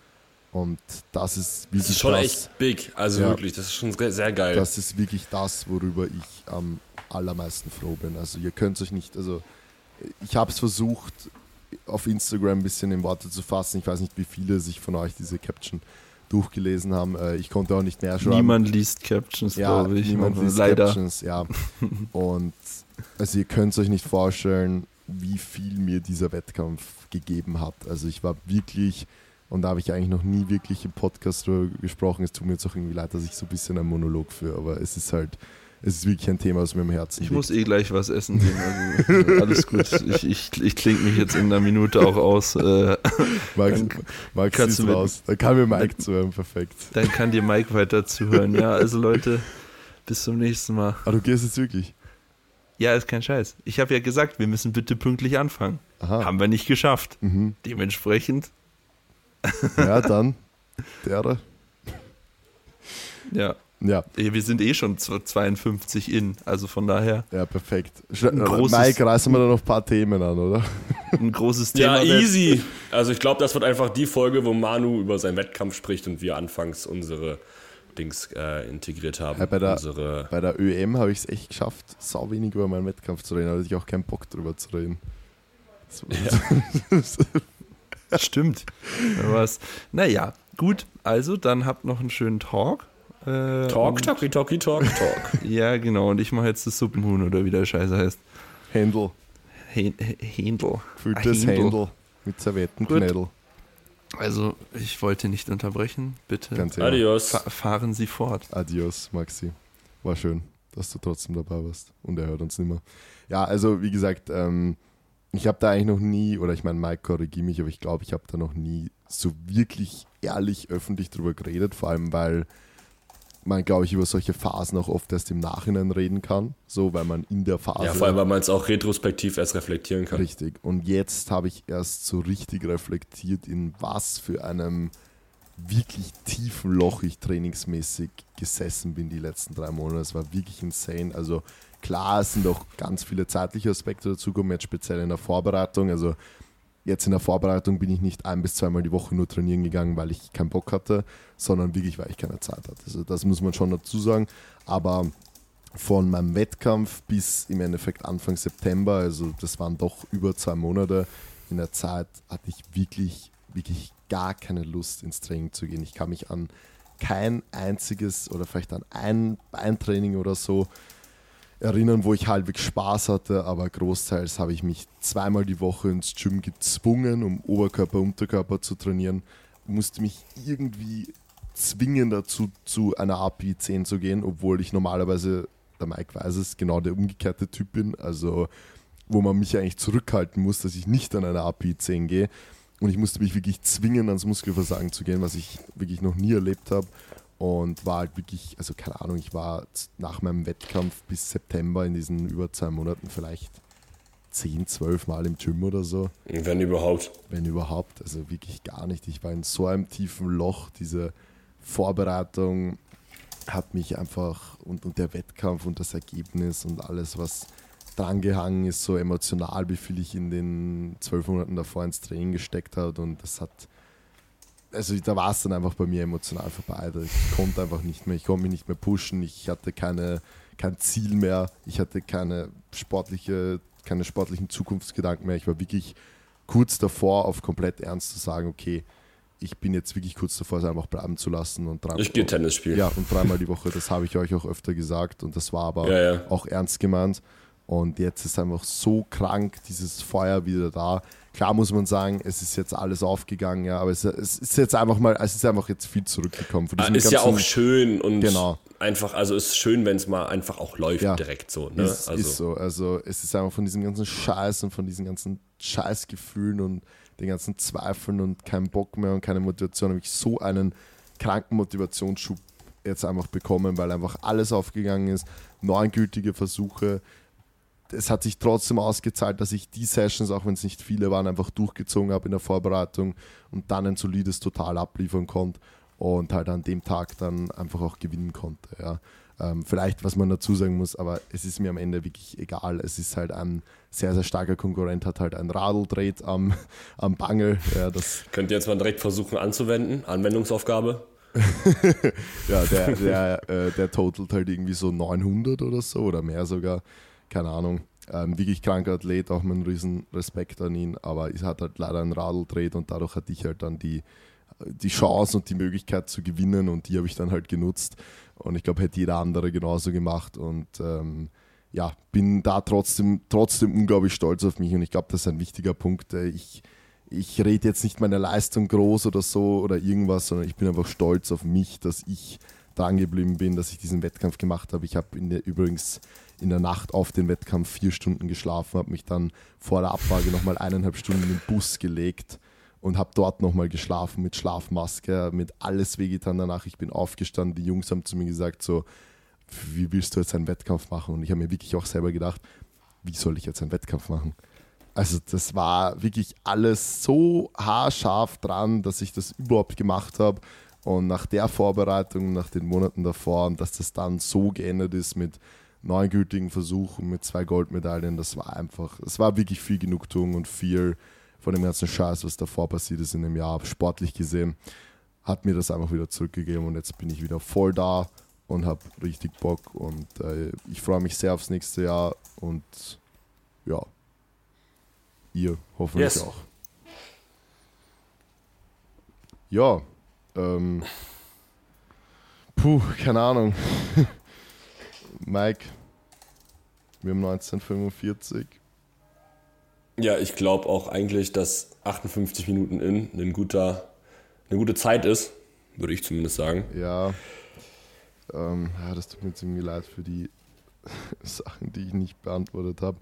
Und das ist wirklich. Das ist schon das, echt big, also ja, wirklich, das ist schon sehr geil. Das ist wirklich das, worüber ich am allermeisten froh bin. Also, ihr könnt euch nicht, also, ich habe es versucht, auf Instagram ein bisschen in Worte zu fassen. Ich weiß nicht, wie viele sich von euch diese Caption durchgelesen haben. Äh, ich konnte auch nicht mehr schreiben. Niemand liest Captions, ja, glaube ich. Niemand liest Leider. Captions, ja. [laughs] Und also ihr könnt es euch nicht vorstellen, wie viel mir dieser Wettkampf gegeben hat. Also ich war wirklich, und da habe ich eigentlich noch nie wirklich im Podcast gesprochen. Es tut mir jetzt auch irgendwie leid, dass ich so ein bisschen einen Monolog führe, aber es ist halt es ist wirklich ein Thema, mir im Herzen Ich liegt. muss eh gleich was essen gehen. Also, alles gut. Ich, ich, ich klinge mich jetzt in einer Minute auch aus. Äh, Max, Max kannst du raus. Dann kann mir Mike zuhören, perfekt. Dann kann dir Mike weiter zuhören. Ja, also Leute, bis zum nächsten Mal. Ah, du gehst jetzt wirklich? Ja, ist kein Scheiß. Ich habe ja gesagt, wir müssen bitte pünktlich anfangen. Aha. Haben wir nicht geschafft. Mhm. Dementsprechend. Ja, dann. Der. Ja. Ja. Wir sind eh schon 52 in, also von daher. Ja, perfekt. Ein großes, Mike, reißen wir da noch ein paar Themen an, oder? Ein großes [laughs] Thema. Ja, easy. Also ich glaube, das wird einfach die Folge, wo Manu über seinen Wettkampf spricht und wir anfangs unsere Dings äh, integriert haben. Ja, bei, der, unsere bei der ÖM habe ich es echt geschafft, sau wenig über meinen Wettkampf zu reden. Da hatte ich auch keinen Bock drüber zu reden. Ja. [laughs] Stimmt. Was. Naja, gut. Also, dann habt noch einen schönen Talk. Äh, talk, talky, talky, talk, talk. [laughs] ja, genau. Und ich mache jetzt das Suppenhuhn oder wie der Scheiße heißt. Händel. Händel. Fülltes Händel mit Servettenknädel. Also, ich wollte nicht unterbrechen. Bitte. Ganz Adios. Fa fahren Sie fort. Adios, Maxi. War schön, dass du trotzdem dabei warst. Und er hört uns nicht mehr. Ja, also, wie gesagt, ähm, ich habe da eigentlich noch nie, oder ich meine, Mike korrigiere mich, aber ich glaube, ich habe da noch nie so wirklich ehrlich öffentlich drüber geredet. Vor allem, weil man, glaube ich, über solche Phasen auch oft erst im Nachhinein reden kann, so weil man in der Phase. Ja, vor allem, weil man es auch retrospektiv erst reflektieren kann. Richtig. Und jetzt habe ich erst so richtig reflektiert, in was für einem wirklich tiefen Loch ich trainingsmäßig gesessen bin die letzten drei Monate. Es war wirklich insane. Also klar, es sind auch ganz viele zeitliche Aspekte dazu gekommen, jetzt speziell in der Vorbereitung. Also jetzt in der Vorbereitung bin ich nicht ein bis zweimal die Woche nur trainieren gegangen, weil ich keinen Bock hatte, sondern wirklich, weil ich keine Zeit hatte. Also das muss man schon dazu sagen. Aber von meinem Wettkampf bis im Endeffekt Anfang September, also das waren doch über zwei Monate, in der Zeit hatte ich wirklich, wirklich gar keine Lust ins Training zu gehen. Ich kann mich an kein einziges oder vielleicht an ein Beintraining oder so erinnern, wo ich halbwegs Spaß hatte, aber großteils habe ich mich zweimal die Woche ins Gym gezwungen, um Oberkörper, Unterkörper zu trainieren. Musste mich irgendwie zwingen dazu, zu einer API 10 zu gehen, obwohl ich normalerweise, der Mike weiß es, genau der umgekehrte Typ bin. Also, wo man mich eigentlich zurückhalten muss, dass ich nicht an eine API 10 gehe. und ich musste mich wirklich zwingen, ans Muskelversagen zu gehen, was ich wirklich noch nie erlebt habe. Und war halt wirklich, also keine Ahnung, ich war nach meinem Wettkampf bis September in diesen über zwei Monaten vielleicht 10, 12 Mal im Gym oder so. Wenn überhaupt. Wenn überhaupt, also wirklich gar nicht. Ich war in so einem tiefen Loch. Diese Vorbereitung hat mich einfach und, und der Wettkampf und das Ergebnis und alles, was drangehangen ist, so emotional, wie viel ich in den zwölf Monaten davor ins Training gesteckt habe. Und das hat, also da war es dann einfach bei mir emotional vorbei. Ich konnte einfach nicht mehr, ich konnte mich nicht mehr pushen, ich hatte keine, kein Ziel mehr, ich hatte keine sportliche keine sportlichen Zukunftsgedanken mehr. Ich war wirklich kurz davor, auf komplett ernst zu sagen, okay, ich bin jetzt wirklich kurz davor, es einfach bleiben zu lassen. Und dreimal, ich gehe Tennis spielen. Ja, und dreimal die Woche, das habe ich euch auch öfter gesagt und das war aber ja, ja. auch ernst gemeint. Und jetzt ist einfach so krank, dieses Feuer wieder da. Klar muss man sagen, es ist jetzt alles aufgegangen, ja, aber es, es ist jetzt einfach mal, es ist einfach jetzt viel zurückgekommen. Von ist ganzen, ja auch schön und genau. einfach, also ist schön, wenn es mal einfach auch läuft ja, direkt so. Ne? Ist, also. ist so, also es ist einfach von diesem ganzen Scheiß und von diesen ganzen Scheißgefühlen und den ganzen Zweifeln und keinen Bock mehr und keine Motivation, habe ich so einen kranken Motivationsschub jetzt einfach bekommen, weil einfach alles aufgegangen ist, neugültige Versuche, es hat sich trotzdem ausgezahlt, dass ich die Sessions, auch wenn es nicht viele waren, einfach durchgezogen habe in der Vorbereitung und dann ein solides Total abliefern konnte und halt an dem Tag dann einfach auch gewinnen konnte. Ja. Ähm, vielleicht, was man dazu sagen muss, aber es ist mir am Ende wirklich egal. Es ist halt ein sehr, sehr starker Konkurrent, hat halt ein Radl dreht am, [laughs] am Bangel. Ja, das Könnt ihr jetzt mal direkt versuchen anzuwenden? Anwendungsaufgabe? [laughs] ja, der, der, äh, der totalt halt irgendwie so 900 oder so oder mehr sogar keine Ahnung. Ähm, wirklich kranker Athlet, auch mein riesen Respekt an ihn, aber es hat halt leider ein Radl dreht und dadurch hatte ich halt dann die, die Chance und die Möglichkeit zu gewinnen und die habe ich dann halt genutzt und ich glaube, hätte jeder andere genauso gemacht und ähm, ja, bin da trotzdem, trotzdem unglaublich stolz auf mich und ich glaube, das ist ein wichtiger Punkt. Äh, ich, ich rede jetzt nicht meine Leistung groß oder so oder irgendwas, sondern ich bin einfach stolz auf mich, dass ich dran geblieben bin, dass ich diesen Wettkampf gemacht habe. Ich habe übrigens in der Nacht auf den Wettkampf vier Stunden geschlafen, habe mich dann vor der Abfrage nochmal eineinhalb Stunden in den Bus gelegt und habe dort nochmal geschlafen mit Schlafmaske, mit alles wehgetan danach. Ich bin aufgestanden, die Jungs haben zu mir gesagt, so, wie willst du jetzt einen Wettkampf machen? Und ich habe mir wirklich auch selber gedacht, wie soll ich jetzt einen Wettkampf machen? Also das war wirklich alles so haarscharf dran, dass ich das überhaupt gemacht habe. Und nach der Vorbereitung, nach den Monaten davor, und dass das dann so geändert ist mit neugültigen Versuchen mit zwei Goldmedaillen, das war einfach, es war wirklich viel Genugtuung und viel von dem ganzen Scheiß, was davor passiert ist in dem Jahr, sportlich gesehen, hat mir das einfach wieder zurückgegeben und jetzt bin ich wieder voll da und habe richtig Bock und äh, ich freue mich sehr aufs nächste Jahr und ja, ihr hoffentlich yes. auch. Ja, ähm, puh, keine Ahnung. [laughs] Mike, wir haben 1945. Ja, ich glaube auch eigentlich, dass 58 Minuten in ein guter, eine gute Zeit ist, würde ich zumindest sagen. Ja, ähm, ja, das tut mir ziemlich leid für die [laughs] Sachen, die ich nicht beantwortet habe.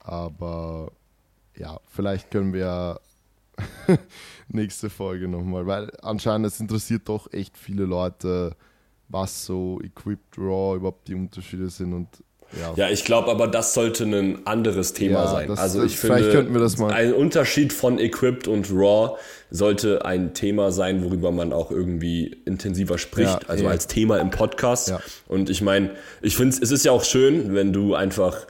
Aber ja, vielleicht können wir [laughs] nächste Folge nochmal, weil anscheinend es interessiert doch echt viele Leute, was so Equipped Raw überhaupt die Unterschiede sind und ja. ja, ich glaube aber, das sollte ein anderes Thema ja, sein. Das, also ich finde, könnten wir das mal. ein Unterschied von Equipped und Raw sollte ein Thema sein, worüber man auch irgendwie intensiver spricht, ja, also als Thema im Podcast. Und ich meine, ich finde es ist ja auch schön, wenn du einfach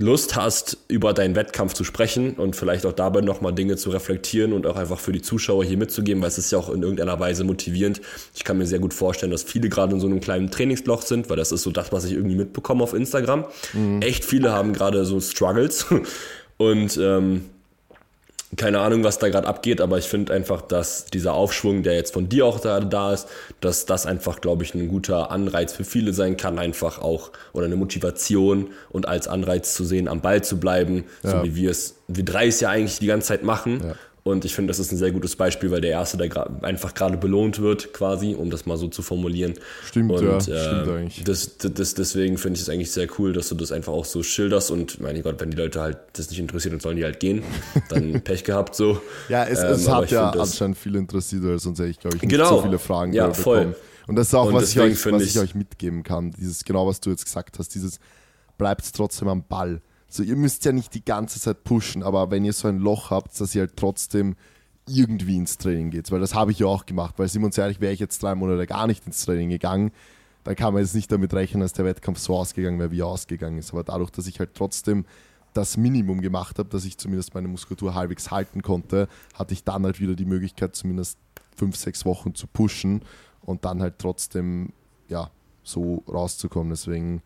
Lust hast, über deinen Wettkampf zu sprechen und vielleicht auch dabei nochmal Dinge zu reflektieren und auch einfach für die Zuschauer hier mitzugeben, weil es ist ja auch in irgendeiner Weise motivierend. Ich kann mir sehr gut vorstellen, dass viele gerade in so einem kleinen Trainingsloch sind, weil das ist so das, was ich irgendwie mitbekomme auf Instagram. Mhm. Echt viele haben gerade so Struggles [laughs] und ähm, keine Ahnung, was da gerade abgeht, aber ich finde einfach, dass dieser Aufschwung, der jetzt von dir auch gerade da ist, dass das einfach, glaube ich, ein guter Anreiz für viele sein kann, einfach auch oder eine Motivation und als Anreiz zu sehen, am Ball zu bleiben, ja. so wie wir es, wir drei es ja eigentlich die ganze Zeit machen. Ja. Und ich finde, das ist ein sehr gutes Beispiel, weil der Erste, der gra einfach gerade belohnt wird, quasi, um das mal so zu formulieren. Stimmt, und, ja, äh, stimmt eigentlich. Das, das, deswegen finde ich es eigentlich sehr cool, dass du das einfach auch so schilderst. Und mein Gott, wenn die Leute halt das nicht interessiert, dann sollen die halt gehen. Dann [laughs] Pech gehabt so. Ja, es, Ähm, es hat ja anscheinend viel interessiert, weil sonst hätte ich, glaube ich, nicht Genau. so viele Fragen Ja, voll. bekommen. Und das ist auch, Und was, ich euch, was ich ich- euch mitgeben kann. Dieses, genau, was du jetzt gesagt hast, dieses bleibt trotzdem am Ball. So, ihr müsst ja nicht die ganze Zeit pushen, aber wenn ihr so ein Loch habt, dass ihr halt trotzdem irgendwie ins Training geht. Weil das habe ich ja auch gemacht, weil sind wir uns ehrlich, wäre ich jetzt drei Monate gar nicht ins Training gegangen, dann kann man jetzt nicht damit rechnen, dass der Wettkampf so ausgegangen wäre, wie er ausgegangen ist. Aber dadurch, dass ich halt trotzdem das Minimum gemacht habe, dass ich zumindest meine Muskulatur halbwegs halten konnte, hatte ich dann halt wieder die Möglichkeit, zumindest fünf, sechs Wochen zu pushen und dann halt trotzdem, ja, so rauszukommen. Deswegen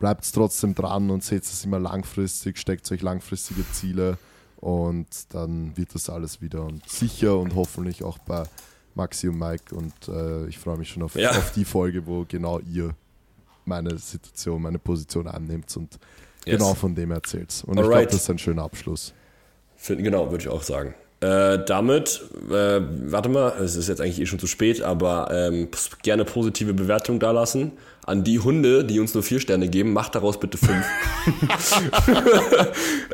bleibt es trotzdem dran und seht es immer langfristig, steckt euch langfristige Ziele und dann wird das alles wieder und sicher und hoffentlich auch bei Maxi und Mike und äh, ich freue mich schon auf, Ja. auf die Folge, wo genau ihr meine Situation, meine Position annimmt und Yes. genau von dem erzählt. Und ich glaube, Alright. das ist ein schöner Abschluss. Genau, würde ich auch sagen. Äh, damit, äh, warte mal, es ist jetzt eigentlich eh schon zu spät, aber ähm, gerne positive Bewertung dalassen. An die Hunde, die uns nur vier Sterne geben, macht daraus bitte fünf. [laughs]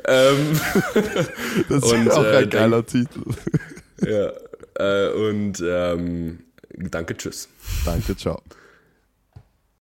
ähm, [laughs] Das Und, ist auch äh, ein geiler Titel. ja, äh, und ähm, danke, tschüss. Danke, ciao.